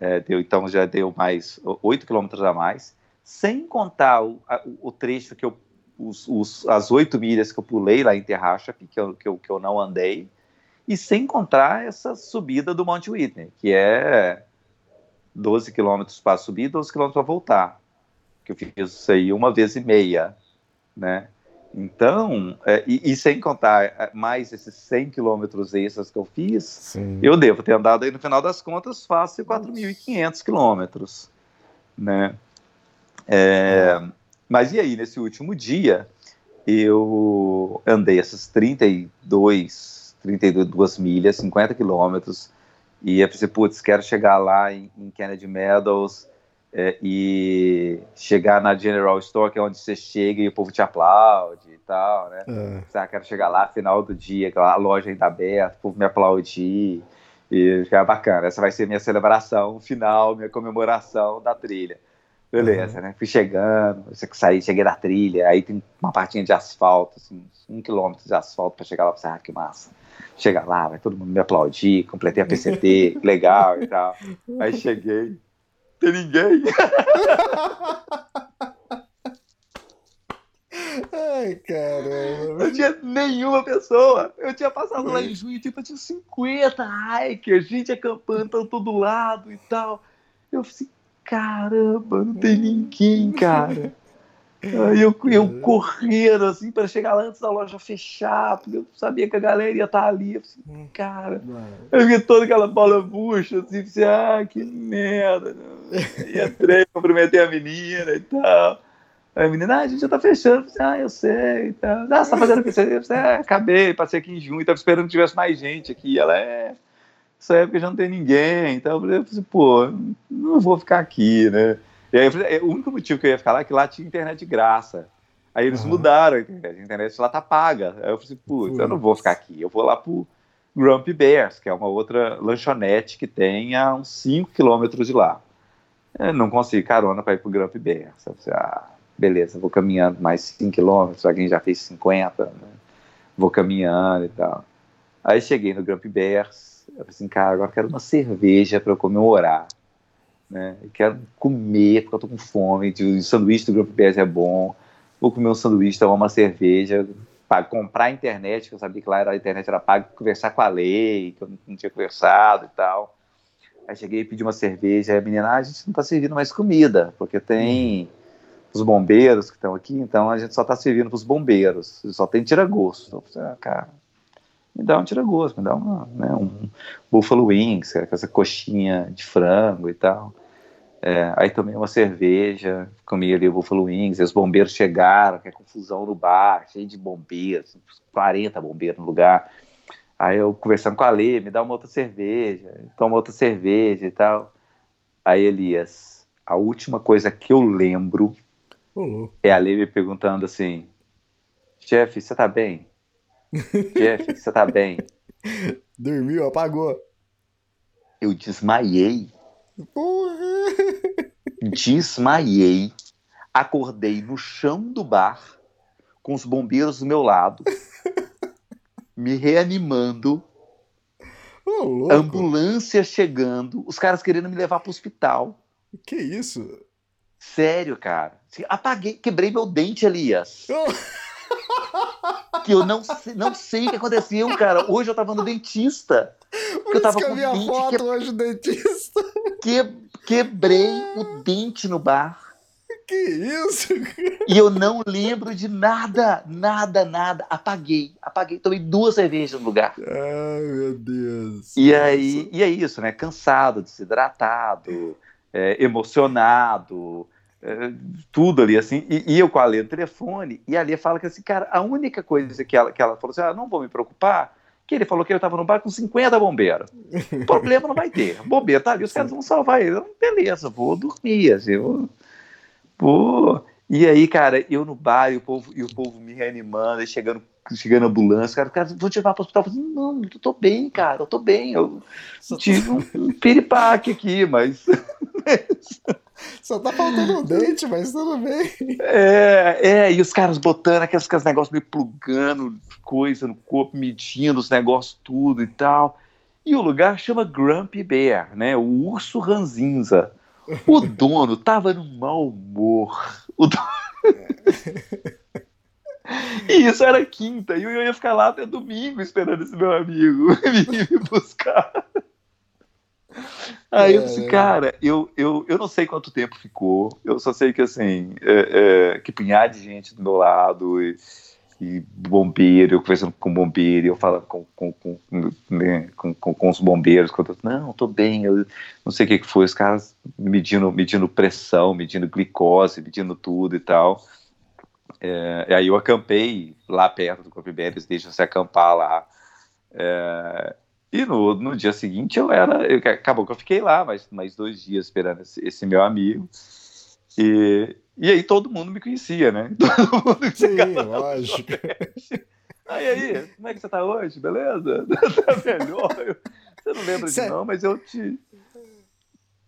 é, deu, então já deu mais 8 quilômetros a mais, sem contar o, o trecho que eu os, os, as oito milhas que eu pulei lá em Terracha, que eu, que, eu, que eu não andei, e sem contar essa subida do Monte Whitney, que é 12 quilômetros para subir e 12 quilômetros para voltar, que eu fiz isso aí uma vez e meia, né? Então, é, e, e, sem contar é, mais esses 100 quilômetros extras que eu fiz, Sim. eu devo ter andado aí no final das contas fácil 4.500 quilômetros, né? É, mas e aí, nesse último dia, eu andei essas 32, 32 milhas, 50 quilômetros, e eu pensei, putz, quero chegar lá em, em Kennedy Meadows é, e chegar na General Store, que é onde você chega e o povo te aplaude e tal, né? É. Ah, quero chegar lá, final do dia, a loja ainda aberta, o povo me aplaudir, e ficar bacana. Essa vai ser minha celebração final, minha comemoração da trilha. Beleza, uhum. né? Fui chegando, eu saí, cheguei da trilha, aí tem uma partinha de asfalto, assim, um quilômetro de asfalto para chegar lá, pra ah, que massa. Chega lá, vai todo mundo me aplaudir, completei a PCT, legal e tal. Aí cheguei, tem ninguém. Ai, caramba. Não tinha nenhuma pessoa. Eu tinha passado lá em junho, tipo, tinha 50 hikers, gente acampando, todo lado e tal. Eu falei, caramba, não tem ninguém, cara. Aí eu, eu correndo assim para chegar lá antes da loja fechar, porque eu sabia que a galera ia estar tá ali. Eu falei, cara, eu vi toda aquela bola bucha, assim, pensei, ah, que merda. E entrei, cumprimentei a menina e tal. Aí a menina, ah, a gente já tá fechando. Eu falei, ah, eu sei e tal. Ah, você tá fazendo o que? Eu falei, ah, acabei, passei aqui em junho, tava esperando que tivesse mais gente aqui. Ela é essa época já não tem ninguém. Então eu falei, assim, pô, não vou ficar aqui, né? E aí falei, o único motivo que eu ia ficar lá é que lá tinha internet de graça. Aí eles uhum. mudaram a internet, a internet lá tá paga. Aí eu falei, putz, eu não vou ficar aqui, eu vou lá pro Grumpy Bears, que é uma outra lanchonete que tem a uns 5 quilômetros de lá. Eu não consegui carona para ir pro Grumpy Bears. Eu falei, ah, beleza, vou caminhando mais 5 quilômetros, alguém já fez 50, né? vou caminhando e tal. Aí cheguei no Grumpy Bears, eu falei assim, cara, agora quero uma cerveja para eu comemorar. Né? Eu quero comer, porque eu tô com fome. O sanduíche do Grupo PS é bom. Vou comer um sanduíche, tomar uma cerveja, para comprar a internet, que eu sabia que lá era, a internet era paga, conversar com a lei, que eu não tinha conversado e tal. Aí cheguei e pedi uma cerveja, aí a menina, ah, a gente não tá servindo mais comida, porque tem os bombeiros que estão aqui, então a gente só tá servindo pros bombeiros, só tem tira-gosto. Então, cara, me dá um tira-gosto, me dá uma, né, um Buffalo Wings, é essa coxinha de frango e tal. É, aí tomei uma cerveja, comi ali o Buffalo Wings, e os bombeiros chegaram, que é confusão no bar, cheio de bombeiros, 40 bombeiros no lugar. Aí eu conversando com a Lê, me dá uma outra cerveja, toma outra cerveja e tal. Aí Elias, a última coisa que eu lembro é a Lê me perguntando assim, chefe, você tá bem? Jeff, você tá bem? Dormiu, apagou. Eu desmaiei. Porra. Desmaiei. Acordei no chão do bar, com os bombeiros do meu lado, me reanimando. Oh, ambulância chegando, os caras querendo me levar pro hospital. Que isso? Sério, cara. Apaguei, quebrei meu dente, Elias. Oh que eu não sei, não sei o que aconteceu, cara. Hoje eu tava no dentista. Por eu tava que com eu vi a foto que... hoje do dentista. Que... Quebrei o dente no bar. Que isso? E eu não lembro de nada, nada, nada. Apaguei, apaguei. Tomei duas cervejas no lugar. Ai, meu Deus. E aí, e é isso, né? Cansado, desidratado, é, emocionado, tudo ali, assim, e, e eu com a Lê no telefone, e a Lê fala que assim, cara, a única coisa que ela, que ela falou assim, ah, não vou me preocupar, que ele falou que eu estava no bar com 50 bombeiros. Problema não vai ter. Bombeiro tá ali, os caras vão salvar ele. Beleza, vou dormir, assim, vou, vou... E aí, cara, eu no bar e o povo, e o povo me reanimando, chegando, chegando ambulância, cara, cara, vou te levar para o hospital. Eu falei, não, eu tô bem, cara, eu tô bem. Eu tive um, um piripaque aqui, mas. Só tá faltando um dente, mas tudo bem. É, é, e os caras botando aqueles, aqueles negócios meio plugando coisa no corpo, medindo os negócios tudo e tal. E o lugar chama Grumpy Bear, né? O urso ranzinza. O dono tava no mau humor. O dono... e isso era quinta, e eu ia ficar lá até domingo esperando esse meu amigo me buscar. Aí eu disse, cara, eu, eu, eu não sei quanto tempo ficou, eu só sei que assim, é, é, que punhar de gente do meu lado e, e bombeiro, eu conversando com bombeiro, eu falando com, com, com, né, com, com, com, os bombeiros, eu, não, tô bem, eu não sei o que, que foi, os caras medindo, medindo pressão, medindo glicose, medindo tudo e tal. É, e aí eu acampei lá perto do Corpo Ibérico, deixa você acampar lá. É, e no, no dia seguinte eu era. Eu, acabou que eu fiquei lá mais, mais dois dias esperando esse, esse meu amigo. E, e aí todo mundo me conhecia, né? Todo mundo Sim, lógico. Aí, aí, como é que você tá hoje? Beleza? tá melhor? Você não lembra Cê... de não, mas eu te.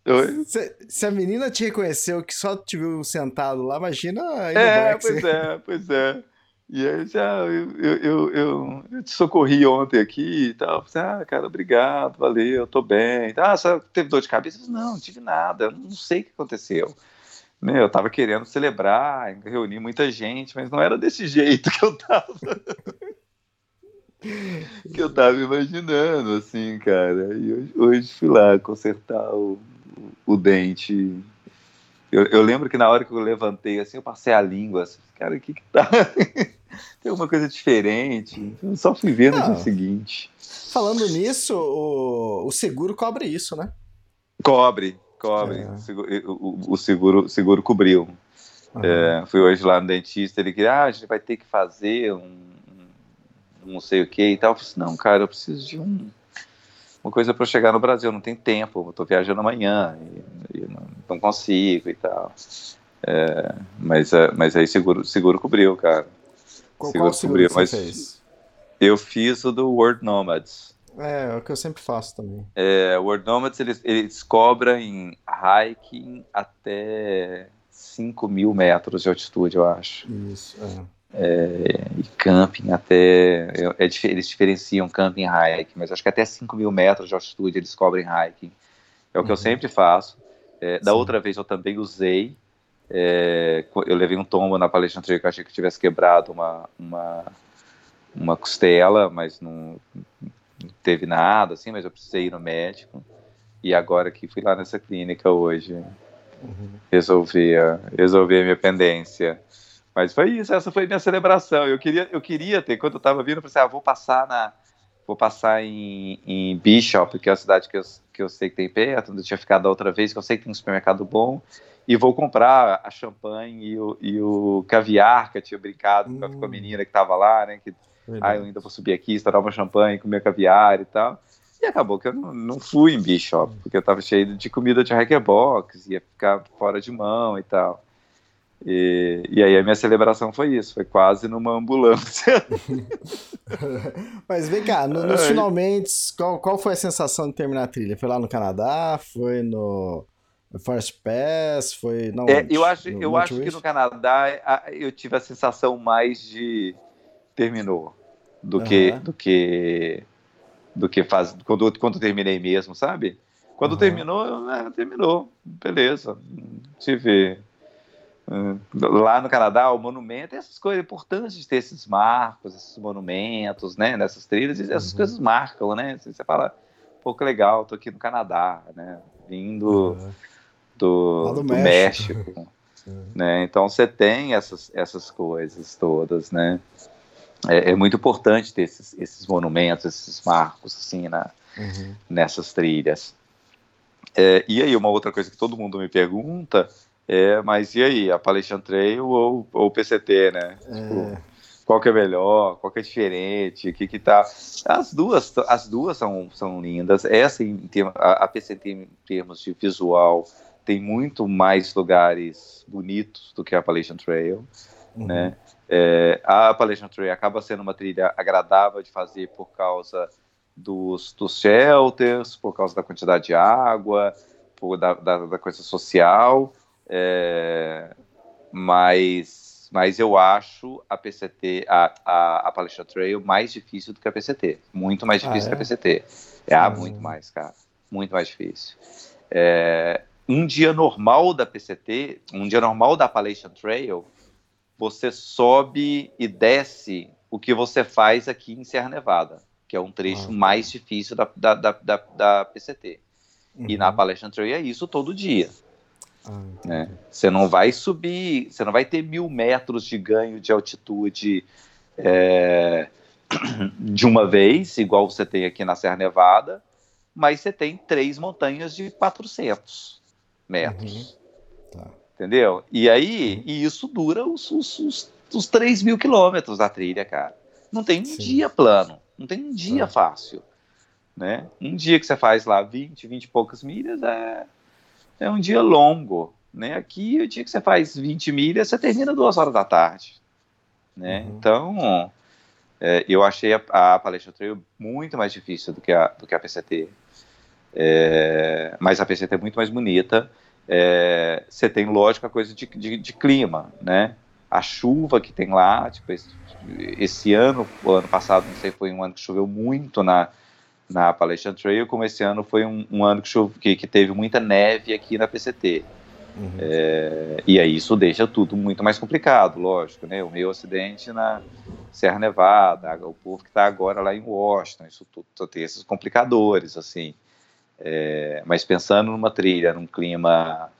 Oi? Se, se, a menina te reconheceu que só te viu sentado lá, imagina É, pois é, pois é. E aí já eu, eu, eu, eu, te socorri ontem aqui e tal. ah, cara, obrigado, valeu, eu tô bem. Ah, você teve dor de cabeça? Não, não tive nada, não sei o que aconteceu. Meu, eu tava querendo celebrar, reunir muita gente, mas não era desse jeito que eu tava. que eu tava imaginando, assim, cara. E hoje, hoje fui lá consertar o, o dente eu, eu, lembro que na hora que eu levantei, assim, eu passei a língua, assim, cara, o que que tá? Tem alguma coisa diferente. Eu só fui ver no dia seguinte. Falando nisso, o, o seguro cobre isso, né? Cobre, cobre. É. O, o, seguro, seguro cobriu. Uhum. É, fui hoje lá no dentista, ele que ah, a gente vai ter que fazer um, um não sei o que e tal. Eu falei assim, não, cara, eu preciso de um uma coisa para chegar no Brasil, não tem tempo, eu estou viajando amanhã e, não, não, consigo e tal. É, mas, é, mas aí seguro, seguro cobriu, cara. Qual seguro, qual seguro cobriu, mas fez? Eu fiz o do World Nomads. É, é o que eu sempre faço também. É, World Nomads, eles, eles cobram em hiking até 5 mil metros de altitude, eu acho. Isso, é é, e camping até. É, é eles diferenciam camping e hiking, mas acho que até 5 mil metros de altitude eles cobrem hiking. É o que uhum. eu sempre faço. É, da Sim. outra vez eu também usei. É, eu levei um tombo na palestra que eu achei que tivesse quebrado uma, uma, uma costela, mas não, não teve nada, assim, mas eu precisei ir no médico. E agora que fui lá nessa clínica hoje, uhum. resolver, resolver a minha pendência. Mas foi isso, essa foi minha celebração. Eu queria, eu queria ter, quando eu estava vindo, eu pensei, ah, vou passar na. Vou passar em, em Bishop, que é a cidade que eu, que eu sei que tem perto, onde eu tinha ficado da outra vez, que eu sei que tem um supermercado bom, e vou comprar a champanhe e o, e o caviar, que eu tinha brincado hum. com a menina que estava lá, né? Que, ah, eu ainda vou subir aqui, estourar uma champanhe, comer caviar e tal. E acabou que eu não, não fui em Bishop, porque eu estava cheio de comida de Hackbox, ia ficar fora de mão e tal. E, e aí a minha celebração foi isso, foi quase numa ambulância. Mas vem cá, no, nos finalmente, qual, qual foi a sensação de terminar a trilha? Foi lá no Canadá? Foi no First Pass? Foi não, é, eu acho, eu acho que no Canadá eu tive a sensação mais de terminou do uhum. que do que do que faz quando quando terminei mesmo, sabe? Quando uhum. terminou, é, terminou, beleza. Tive lá no Canadá, o monumento, essas coisas importantes de ter esses marcos, esses monumentos, né, nessas trilhas, essas uhum. coisas marcam, né? Você fala, pô, que legal, tô aqui no Canadá, né? Vindo uhum. do, do, do, México, México né? Então você tem essas, essas coisas todas, né? É, é muito importante ter esses, esses, monumentos, esses marcos, assim, na, uhum. nessas trilhas. É, e aí, uma outra coisa que todo mundo me pergunta é, mas e aí, a Palestine Trail ou, o PCT, né? É. Tipo, qual que é melhor, qual que é diferente, o que que tá... As duas, as duas são, são lindas. Essa, em termos, a, a PCT em termos de visual, tem muito mais lugares bonitos do que a Appalachian Trail, Uhum. né? É, a Appalachian Trail acaba sendo uma trilha agradável de fazer por causa dos, dos shelters, por causa da quantidade de água, por, da, da, da coisa social, é, mas, mas eu acho a PCT, a, a, a Appalachian Trail mais difícil do que a PCT, muito mais Ah, difícil é? que a PCT. É, ah, Hum. muito mais, cara, muito mais difícil. É, um dia normal da PCT, um dia normal da Appalachian Trail, você sobe e desce o que você faz aqui em Serra Nevada, que é um trecho Ah. mais difícil da, da, da, da, da PCT. E Uhum. na Appalachian Trail é isso todo dia. Ah, Né? Você não vai subir, você não vai ter mil metros de ganho de altitude é, de uma vez, igual você tem aqui na Serra Nevada, mas você tem três montanhas de 400 metros. Tá. Entendeu? E aí, e isso dura os, os, os, os 3 mil quilômetros da trilha, cara. Não tem um Sim. dia plano, não tem um dia Ah. fácil. Né? Um dia que você faz lá 20, 20 e poucas milhas é, é um dia longo. Né? Aqui, o dia que você faz 20 milhas, você termina duas horas da tarde. Né? Uhum. Então, é, eu achei a, a Palestra Trail muito mais difícil do que a, do que a PCT. É, mas a PCT é muito mais bonita. É, você tem, lógico, a coisa de, de, de clima, né? A chuva que tem lá, tipo, esse, esse ano, o ano passado, não sei, foi um ano que choveu muito na, na Appalachian Trail, como esse ano foi um, um ano que, chove, que, que teve muita neve aqui na PCT. Uhum. É, e aí isso deixa tudo muito mais complicado, lógico, né? O meu acidente na Serra Nevada, o povo que está agora lá em Washington, isso tudo tem esses complicadores, assim. É, mas pensando numa trilha, num clima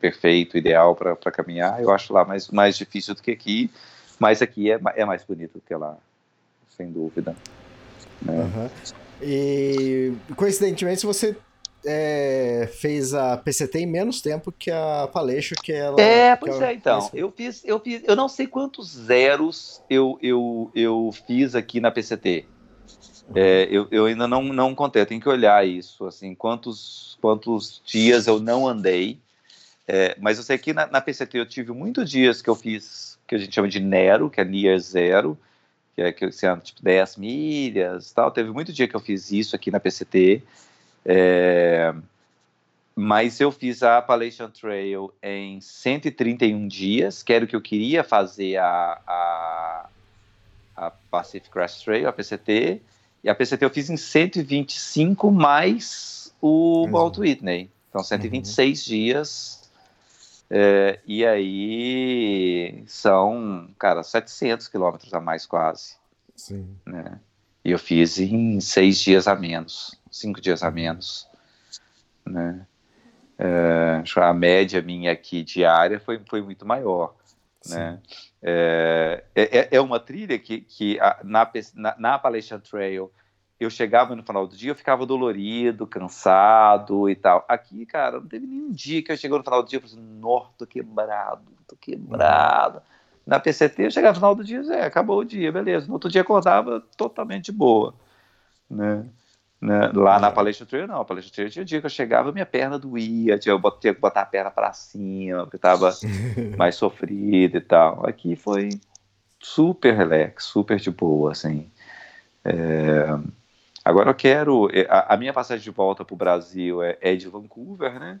perfeito, ideal para caminhar, eu acho lá mais, mais difícil do que aqui, mas aqui é, é mais bonito do que lá, sem dúvida. Né? Aham. E coincidentemente você é, fez a PCT em menos tempo que a Paleixo, que ela. É, que pois ela- é, então. Eu fiz, eu fiz, eu não sei quantos zeros eu, eu, eu fiz aqui na PCT. É, eu, eu ainda não, não contei, eu tenho que olhar isso, assim, quantos, quantos dias eu não andei. É, mas eu sei que na, na PCT eu tive muitos dias que eu fiz, que a gente chama de Nero, que é Near Zero, que é que você anda tipo 10 milhas e tal. Teve muito dia que eu fiz isso aqui na PCT. É, mas eu fiz a Appalachian Trail em 131 dias, que era o que eu queria fazer a, a, a Pacific Crest Trail, a PCT, e a PCT eu fiz em 125 mais o um. Whitney, então 126 dias, é, e aí são, cara, 700 quilômetros a mais quase, Sim. né? E eu fiz em seis dias a menos, cinco dias a menos, né? É, a média minha aqui diária foi, foi muito maior, né? É, é, é uma trilha que, que na, na, na Appalachian Trail eu chegava no final do dia, eu ficava dolorido, cansado e tal. Aqui, cara, não teve nenhum dia que eu chegou no final do dia e falei assim, nó, tô quebrado, tô quebrado. Na PCT, eu chegava no final do dia, é, acabou o dia, beleza. No outro dia acordava totalmente boa, né? Né? Lá na Palestra Trail, não. A Palestra Trail tinha dia que eu chegava, minha perna doía, tinha, eu tinha que botar a perna para cima, porque tava mais sofrido e tal. Aqui foi super relax, super de boa, assim. É, Agora eu quero. é, A, a minha passagem de volta para o Brasil é, é de Vancouver, né?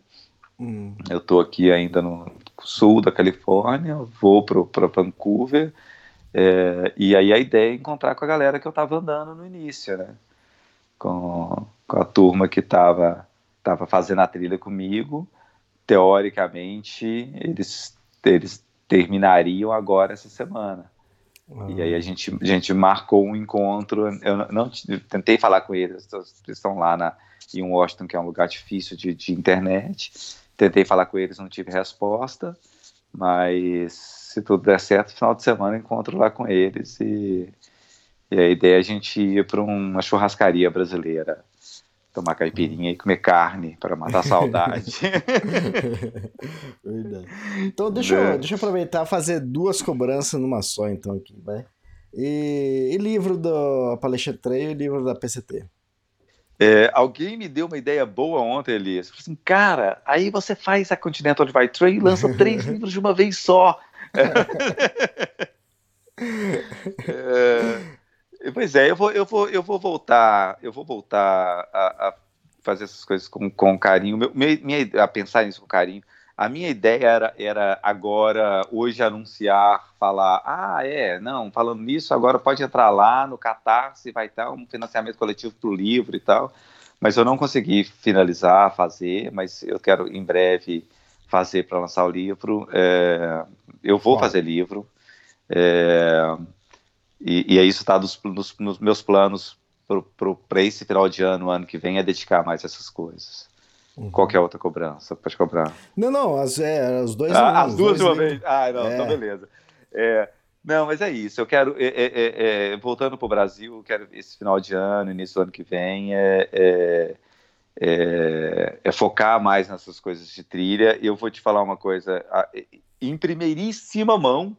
Hum, Eu estou aqui ainda no sul da Califórnia, vou para Vancouver, é, e aí a ideia é encontrar com a galera que eu estava andando no início, né? Com, com a turma que estava tava fazendo a trilha comigo. Teoricamente, eles, eles terminariam agora essa semana. E aí a gente, a gente marcou um encontro. Eu não, t- tentei falar com eles, eles estão lá na, em Washington, que é um lugar difícil de, de internet. Tentei falar com eles, não tive resposta. Mas se tudo der certo, final de semana eu encontro lá com eles. E, e a ideia é a gente ir para uma churrascaria brasileira, tomar caipirinha e comer carne para matar a saudade. Verdade. Então deixa eu, deixa eu aproveitar e fazer duas cobranças numa só, então, aqui, vai. E, e livro do Palestra e livro da PCT. É, alguém me deu uma ideia boa ontem, Elias. Falei assim, cara, aí você faz a Continental Divide Trail e lança três livros de uma vez só. é, pois é, eu vou, eu vou, eu vou voltar, eu vou voltar a, a fazer essas coisas com, com carinho, meu, minha, a pensar nisso com carinho. A minha ideia era, era agora, hoje, anunciar, falar: ah, é, não, falando nisso, agora pode entrar lá no Catarse, vai estar um financiamento coletivo para o livro e tal. Mas eu não consegui finalizar, fazer, mas eu quero em breve fazer para lançar o livro. É, eu vou fazer livro. É, e, e é isso está nos, nos, meus planos para esse final de ano, ano que vem, é dedicar mais essas coisas. Uhum. Qualquer outra cobrança, pode cobrar. Não, não, as, é, as dois. Ah, as duas de uma vez. Ah, não, então é. então beleza. É, não, mas é isso. Eu quero, é, é, é, é voltando para o Brasil, quero esse final de ano, início do ano que vem, é, é, focar mais nessas coisas de trilha. E eu vou te falar uma coisa, em primeiríssima mão,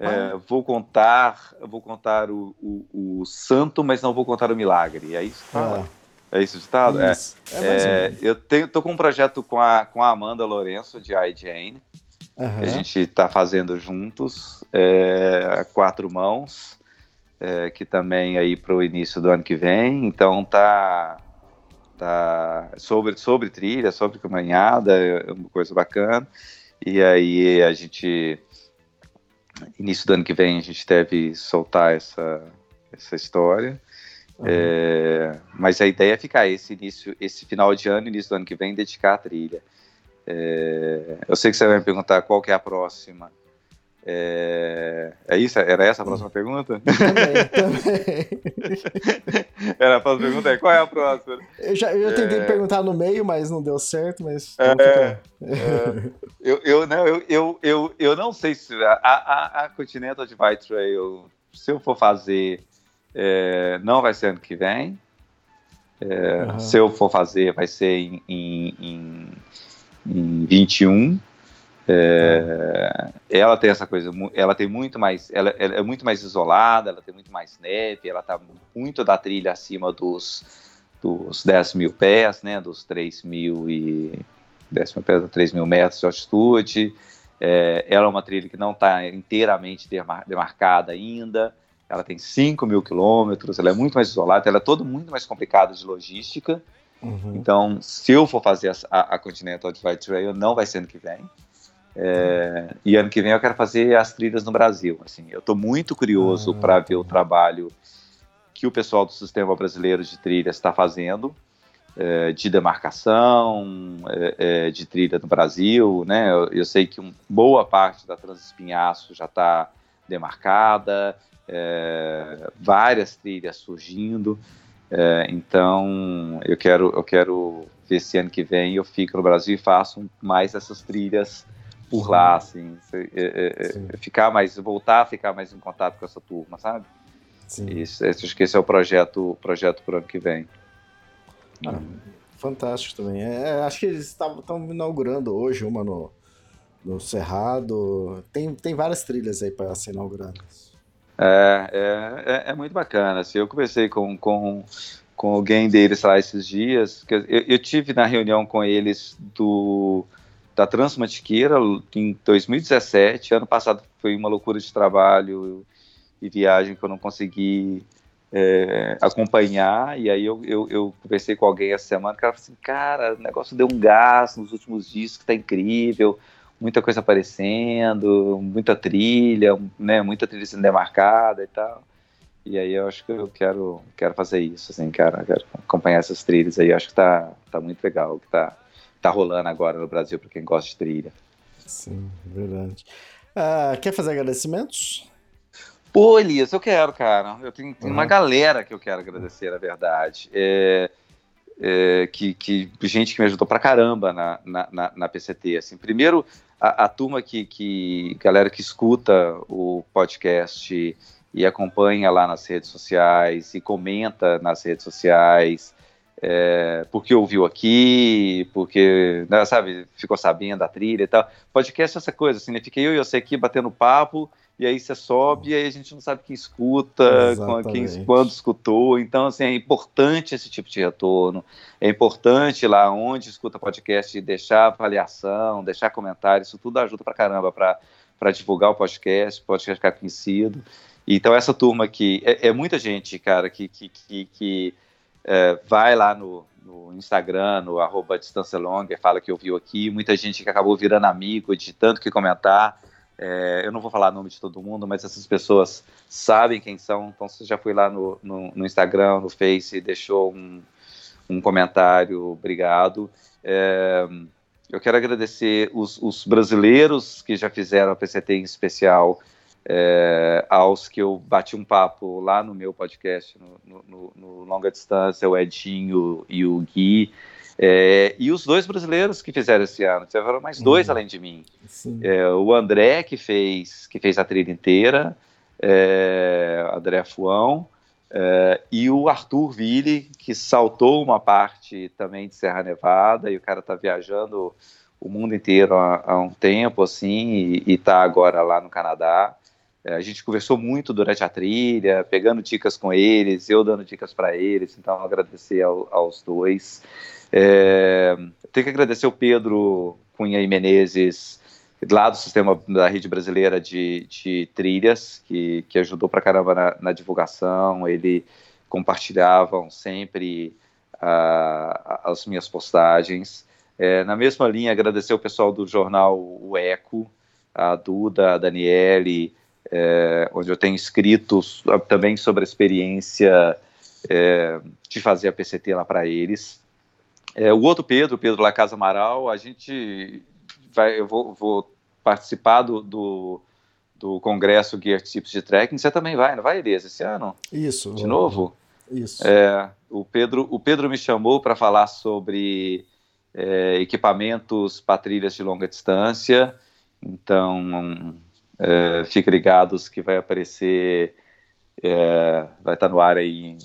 é, vou contar, vou contar o, o, o, santo, mas não vou contar o milagre. É isso? Ah. É isso ditado? É. É, é eu tenho, tô com um projeto com a, com a Amanda Lourenço, de iJane, uhum. que a gente está fazendo juntos, é, quatro mãos, é, que também aí para o início do ano que vem. Então tá, tá sobre, sobre trilha, sobre caminhada, é uma coisa bacana. E aí a gente início do ano que vem a gente deve soltar essa, essa história. Uhum. É, mas a ideia é ficar esse início, esse final de ano, início do ano que vem, dedicar a trilha. É, eu sei que você vai me perguntar qual que é a próxima. É, é isso? Era essa a próxima pergunta? Também, também. Era a próxima pergunta? Qual é a próxima? Eu já eu tentei é... perguntar no meio, mas não deu certo, mas... É, é, eu, eu, não, eu, eu, eu, eu não sei se... A, a, a Continental Divide Trail, se eu for fazer, é, não vai ser ano que vem. Uhum. Se eu for fazer, vai ser em, em, em, em 21. É, ela tem essa coisa, ela tem muito mais, ela, ela, é muito mais isolada, ela tem muito mais neve, ela está muito da trilha acima dos, dos 10 mil pés, né, dos 3 mil e 10 mil pés a 3 mil metros de altitude. É, ela é uma trilha que não está inteiramente demarcada ainda. Ela tem 5 mil quilômetros, ela é muito mais isolada, ela é toda muito mais complicada de logística. Uhum. Então, se eu for fazer a, a Continental Divide Trail, não vai ser ano que vem. É, e ano que vem eu quero fazer as trilhas no Brasil. Assim, eu estou muito curioso ah, para ver o trabalho que o pessoal do Sistema Brasileiro de Trilhas está fazendo, é, de demarcação, é, é, de trilha no Brasil. Né? Eu, eu, sei que um, boa parte da Transespinhaço já está demarcada, é, várias trilhas surgindo. É, então eu quero, eu quero ver se ano que vem eu fico no Brasil e faço mais essas trilhas por lá, assim, é, é, é ficar mais, voltar a ficar mais em contato com essa turma, sabe? Sim. Isso, acho que esse é o projeto, projeto para o ano que vem. Ah, fantástico também. É, acho que eles estão inaugurando hoje uma no, no Cerrado. Tem, tem várias trilhas aí para ser inauguradas. É, é, é, é, muito bacana. Assim, eu conversei com, com, com alguém deles lá esses dias. Eu, eu tive na reunião com eles do da Transmantiqueira em 2017. Ano passado foi uma loucura de trabalho e viagem que eu não consegui é, acompanhar. E aí eu, eu, eu, conversei com alguém essa semana, o cara falou assim, cara, o negócio deu um gás nos últimos dias que tá incrível, muita coisa aparecendo, muita trilha, né, muita trilha sendo demarcada e tal. E aí eu acho que eu quero, quero fazer isso, assim, cara, quero acompanhar essas trilhas aí, eu acho que tá, tá muito legal, que tá tá rolando agora no Brasil para quem gosta de trilha. Sim, verdade. Uh, quer fazer agradecimentos? Pô, Elias, eu quero, cara. Eu tenho, tenho uhum. uma galera que eu quero agradecer, na verdade. É, é, que, que, gente que me ajudou pra caramba na, na, na, na PCT. Assim, primeiro, a, a, turma que, que. galera que escuta o podcast e acompanha lá nas redes sociais e comenta nas redes sociais é, porque ouviu aqui, porque, né, sabe, ficou sabendo da trilha e tal. Podcast é essa coisa, assim, né? Fiquei eu e você aqui batendo papo e aí você sobe e aí a gente não sabe quem escuta, quem, quando escutou. Então, assim, é importante esse tipo de retorno. É importante lá onde escuta podcast deixar avaliação, deixar comentário. Isso tudo ajuda pra caramba para divulgar o podcast, o podcast ficar conhecido. Então, essa turma aqui, é, é muita gente, cara, que, que, que, que é, vai lá no, no Instagram, no arroba distância longa, fala que ouviu aqui. Muita gente que acabou virando amigo de tanto que comentar. É, eu não vou falar o nome de todo mundo, mas essas pessoas sabem quem são. Então, você já foi lá no, no, no Instagram, no Face, deixou um, um comentário, obrigado. É, eu quero agradecer os, os, brasileiros que já fizeram a PCT em especial, é, aos que eu bati um papo lá no meu podcast, no, no, no Longa Distância, o Edinho e o Gui. É, e os dois brasileiros que fizeram esse ano, tiveram mais dois uhum. além de mim. É, o André, que fez, que fez a trilha inteira, é, André Fuão, é, e o Arthur Ville, que saltou uma parte também de Serra Nevada, e o cara está viajando o mundo inteiro há, há, um tempo, assim, e está agora lá no Canadá. É, a gente conversou muito durante a trilha, pegando dicas com eles, eu dando dicas para eles, então agradecer ao, aos dois. É, tenho que agradecer o Pedro Cunha e Menezes, lá do sistema da rede brasileira de, de trilhas, que, que ajudou pra caramba na, na divulgação. Ele compartilhavam sempre as minhas postagens. É, na mesma linha, agradecer o pessoal do jornal O Eco, a Duda, a Daniele, é, onde eu tenho escrito também sobre a experiência é, de fazer a PCT lá para eles. É, o outro Pedro, Pedro La Casa Amaral, a gente vai, eu vou, vou participar do, do, do congresso Gear Tips de Trekking. Você também vai, não vai, Elias, esse ano? Isso. De novo? Isso. É, o, Pedro, o Pedro me chamou para falar sobre é, equipamentos para trilhas de longa distância. Então, é, fiquem ligados que vai aparecer, é, vai estar no ar aí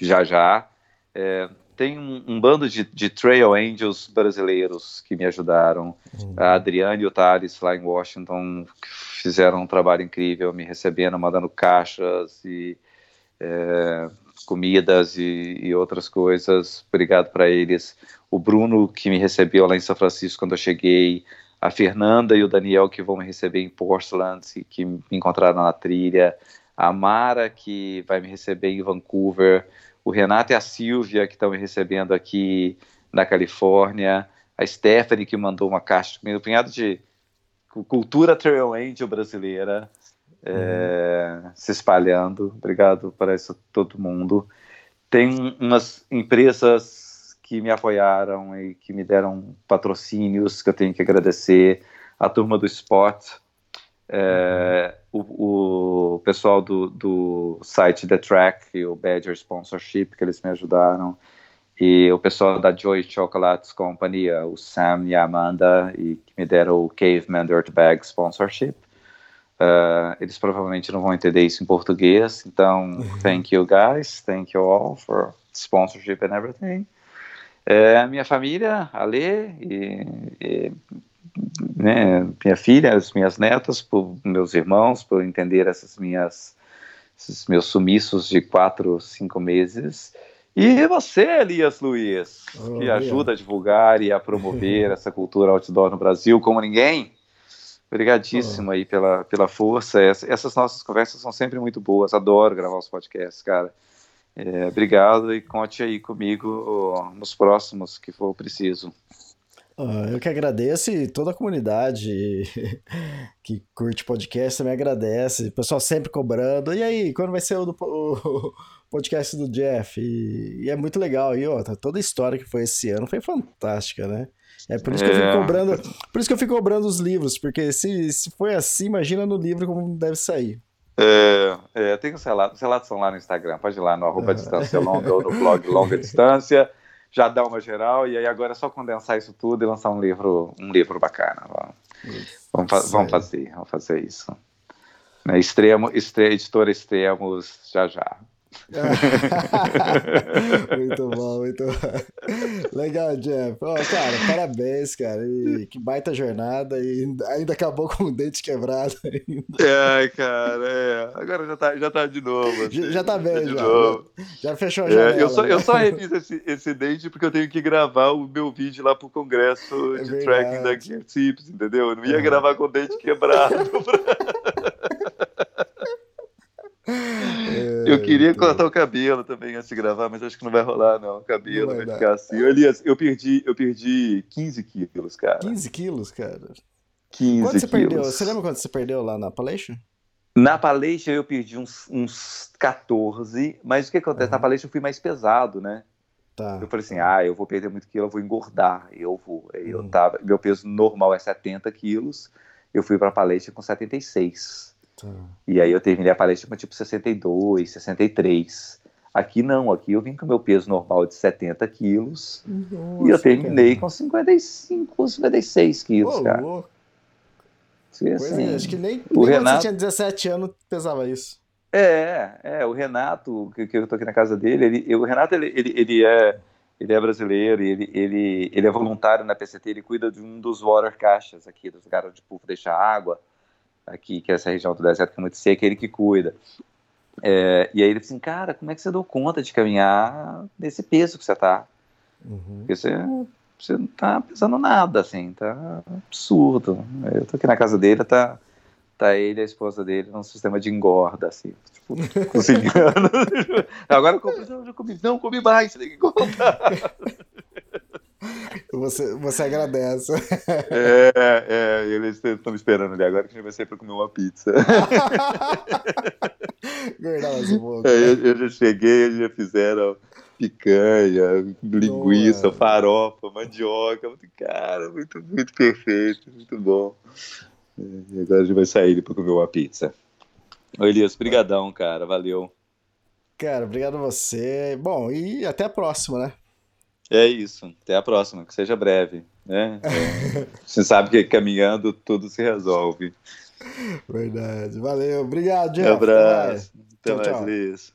já já. É, tem um, um bando de, de, Trail Angels brasileiros que me ajudaram. Uhum. A Adriane e o Thales lá em Washington fizeram um trabalho incrível, me recebendo, mandando caixas e é, comidas e, e, outras coisas. Obrigado para eles. O Bruno que me recebeu lá em São Francisco quando eu cheguei. A Fernanda e o Daniel que vão me receber em Portland e que me encontraram na trilha. A Mara que vai me receber em Vancouver o Renato e a Silvia, que estão me recebendo aqui na Califórnia, a Stephanie, que mandou uma caixa, um punhado de cultura Trail Angel brasileira é, uhum. se espalhando. Obrigado para isso todo mundo. Tem umas empresas que me apoiaram e que me deram patrocínios que eu tenho que agradecer. A turma do Spot, é, o, o, pessoal do, do site The Track e o Badger Sponsorship, que eles me ajudaram, e o pessoal da Joy Chocolates Company, o Sam e a Amanda, e que me deram o Caveman Dirtbag Sponsorship. Uh, eles provavelmente não vão entender isso em português, então uhum. thank you guys, thank you all for sponsorship and everything. É, minha família, a Lê, e, e né, minha filha, as minhas netas, por meus irmãos, por entender essas minhas, esses meus sumiços de quatro, cinco meses. E você, Elias Luiz, oh, que ajuda a divulgar e a promover essa cultura outdoor no Brasil como ninguém. Obrigadíssimo oh. aí pela, pela força. Essas nossas conversas são sempre muito boas. Adoro gravar os podcasts, cara. É, obrigado e conte aí comigo nos próximos que for preciso. Eu que agradeço e toda a comunidade que curte podcast também agradece. O pessoal sempre cobrando. E aí, quando vai ser o, do, o podcast do Jeff? E, e, é muito legal. E ó, toda a história que foi esse ano foi fantástica, né? É por isso que eu fico é. cobrando. Por isso que eu fico cobrando os livros, porque se, se foi assim, imagina no livro como deve sair. É, é, tem os relatos, os relatos são lá no Instagram, pode ir lá no arroba distância longa ou no blog longa distância já dá uma geral, e aí agora é só condensar isso tudo e lançar um livro, um livro bacana. Vamos, vamos, vamos fazer, vamos fazer isso. Né, extremo, estre, editora Extremos, já já. muito bom, muito bom. Legal, Jeff. Oh, cara, parabéns, cara. E que baita jornada e ainda acabou com o dente quebrado. Ainda. É, cara, é. Agora já tá, já tá de novo. Assim, já tá bem, já. Novo. Já fechou a janela. É, eu, só, eu só refiz esse, esse dente porque eu tenho que gravar o meu vídeo lá pro congresso É de verdade. tracking da Tips, entendeu? Eu não ia gravar com o dente quebrado. Eu queria É, cortar o cabelo também antes de gravar, mas acho que não vai rolar, não. O cabelo Não vai, vai ficar assim. Elias, eu perdi, eu perdi 15 quilos, cara. 15 quilos, cara. 15 Quanto você quilos. perdeu? Você lembra quanto você perdeu lá na Palestra? Na palestra eu perdi uns, uns 14, mas o que acontece? Na Uhum. palestra eu fui mais pesado, né? Tá. Eu falei assim, ah, eu vou perder muito quilo, eu vou engordar. Eu vou. Eu Uhum. tava, meu peso normal é 70 quilos, eu fui pra palestra com 76. E aí eu terminei a palestra com tipo 62, 63. Aqui não, aqui eu vim com meu peso normal de 70 quilos e eu terminei com 55, 56 quilos, Ô, cara. louco. Pois assim, é, acho que nem, nem o quando Renato- você tinha 17 anos pesava isso. É, é, o Renato, que, que eu tô aqui na casa dele, ele, o Renato, ele, ele, ele é, ele é brasileiro, e ele, ele, ele é voluntário na PCT, ele cuida de um dos water caixas aqui, dos lugares onde o povo deixa água, aqui, que é essa região do deserto que é muito seca, é ele que cuida. É, e aí ele assim, cara, como é que você deu conta de caminhar nesse peso que você tá? Uhum. Porque você, você não tá pesando nada, assim, tá absurdo. Eu tô aqui na casa dele, tá, tá ele e a esposa dele num sistema de engorda, assim, tipo, cozinhando. Agora eu comi, não, eu comi, não, comi mais, você tem que engordar. Você, você agradece. É, é, eles estão me esperando ali agora que a gente vai sair pra comer uma pizza. Esse pouco. Aí eu, eu já cheguei, eles já fizeram picanha, linguiça, farofa, mandioca. Cara, muito, muito perfeito, muito bom. É, E agora a gente vai sair para comer uma pizza. Ô Elias, brigadão, cara, valeu. Cara, obrigado a você. Bom, e até a próxima, né? É isso, até a próxima, que seja breve. Né? É, você sabe que caminhando tudo se resolve. Verdade. Valeu. Obrigado, Jeff. Um abraço. Até Tchau, mais, tchau. Elias.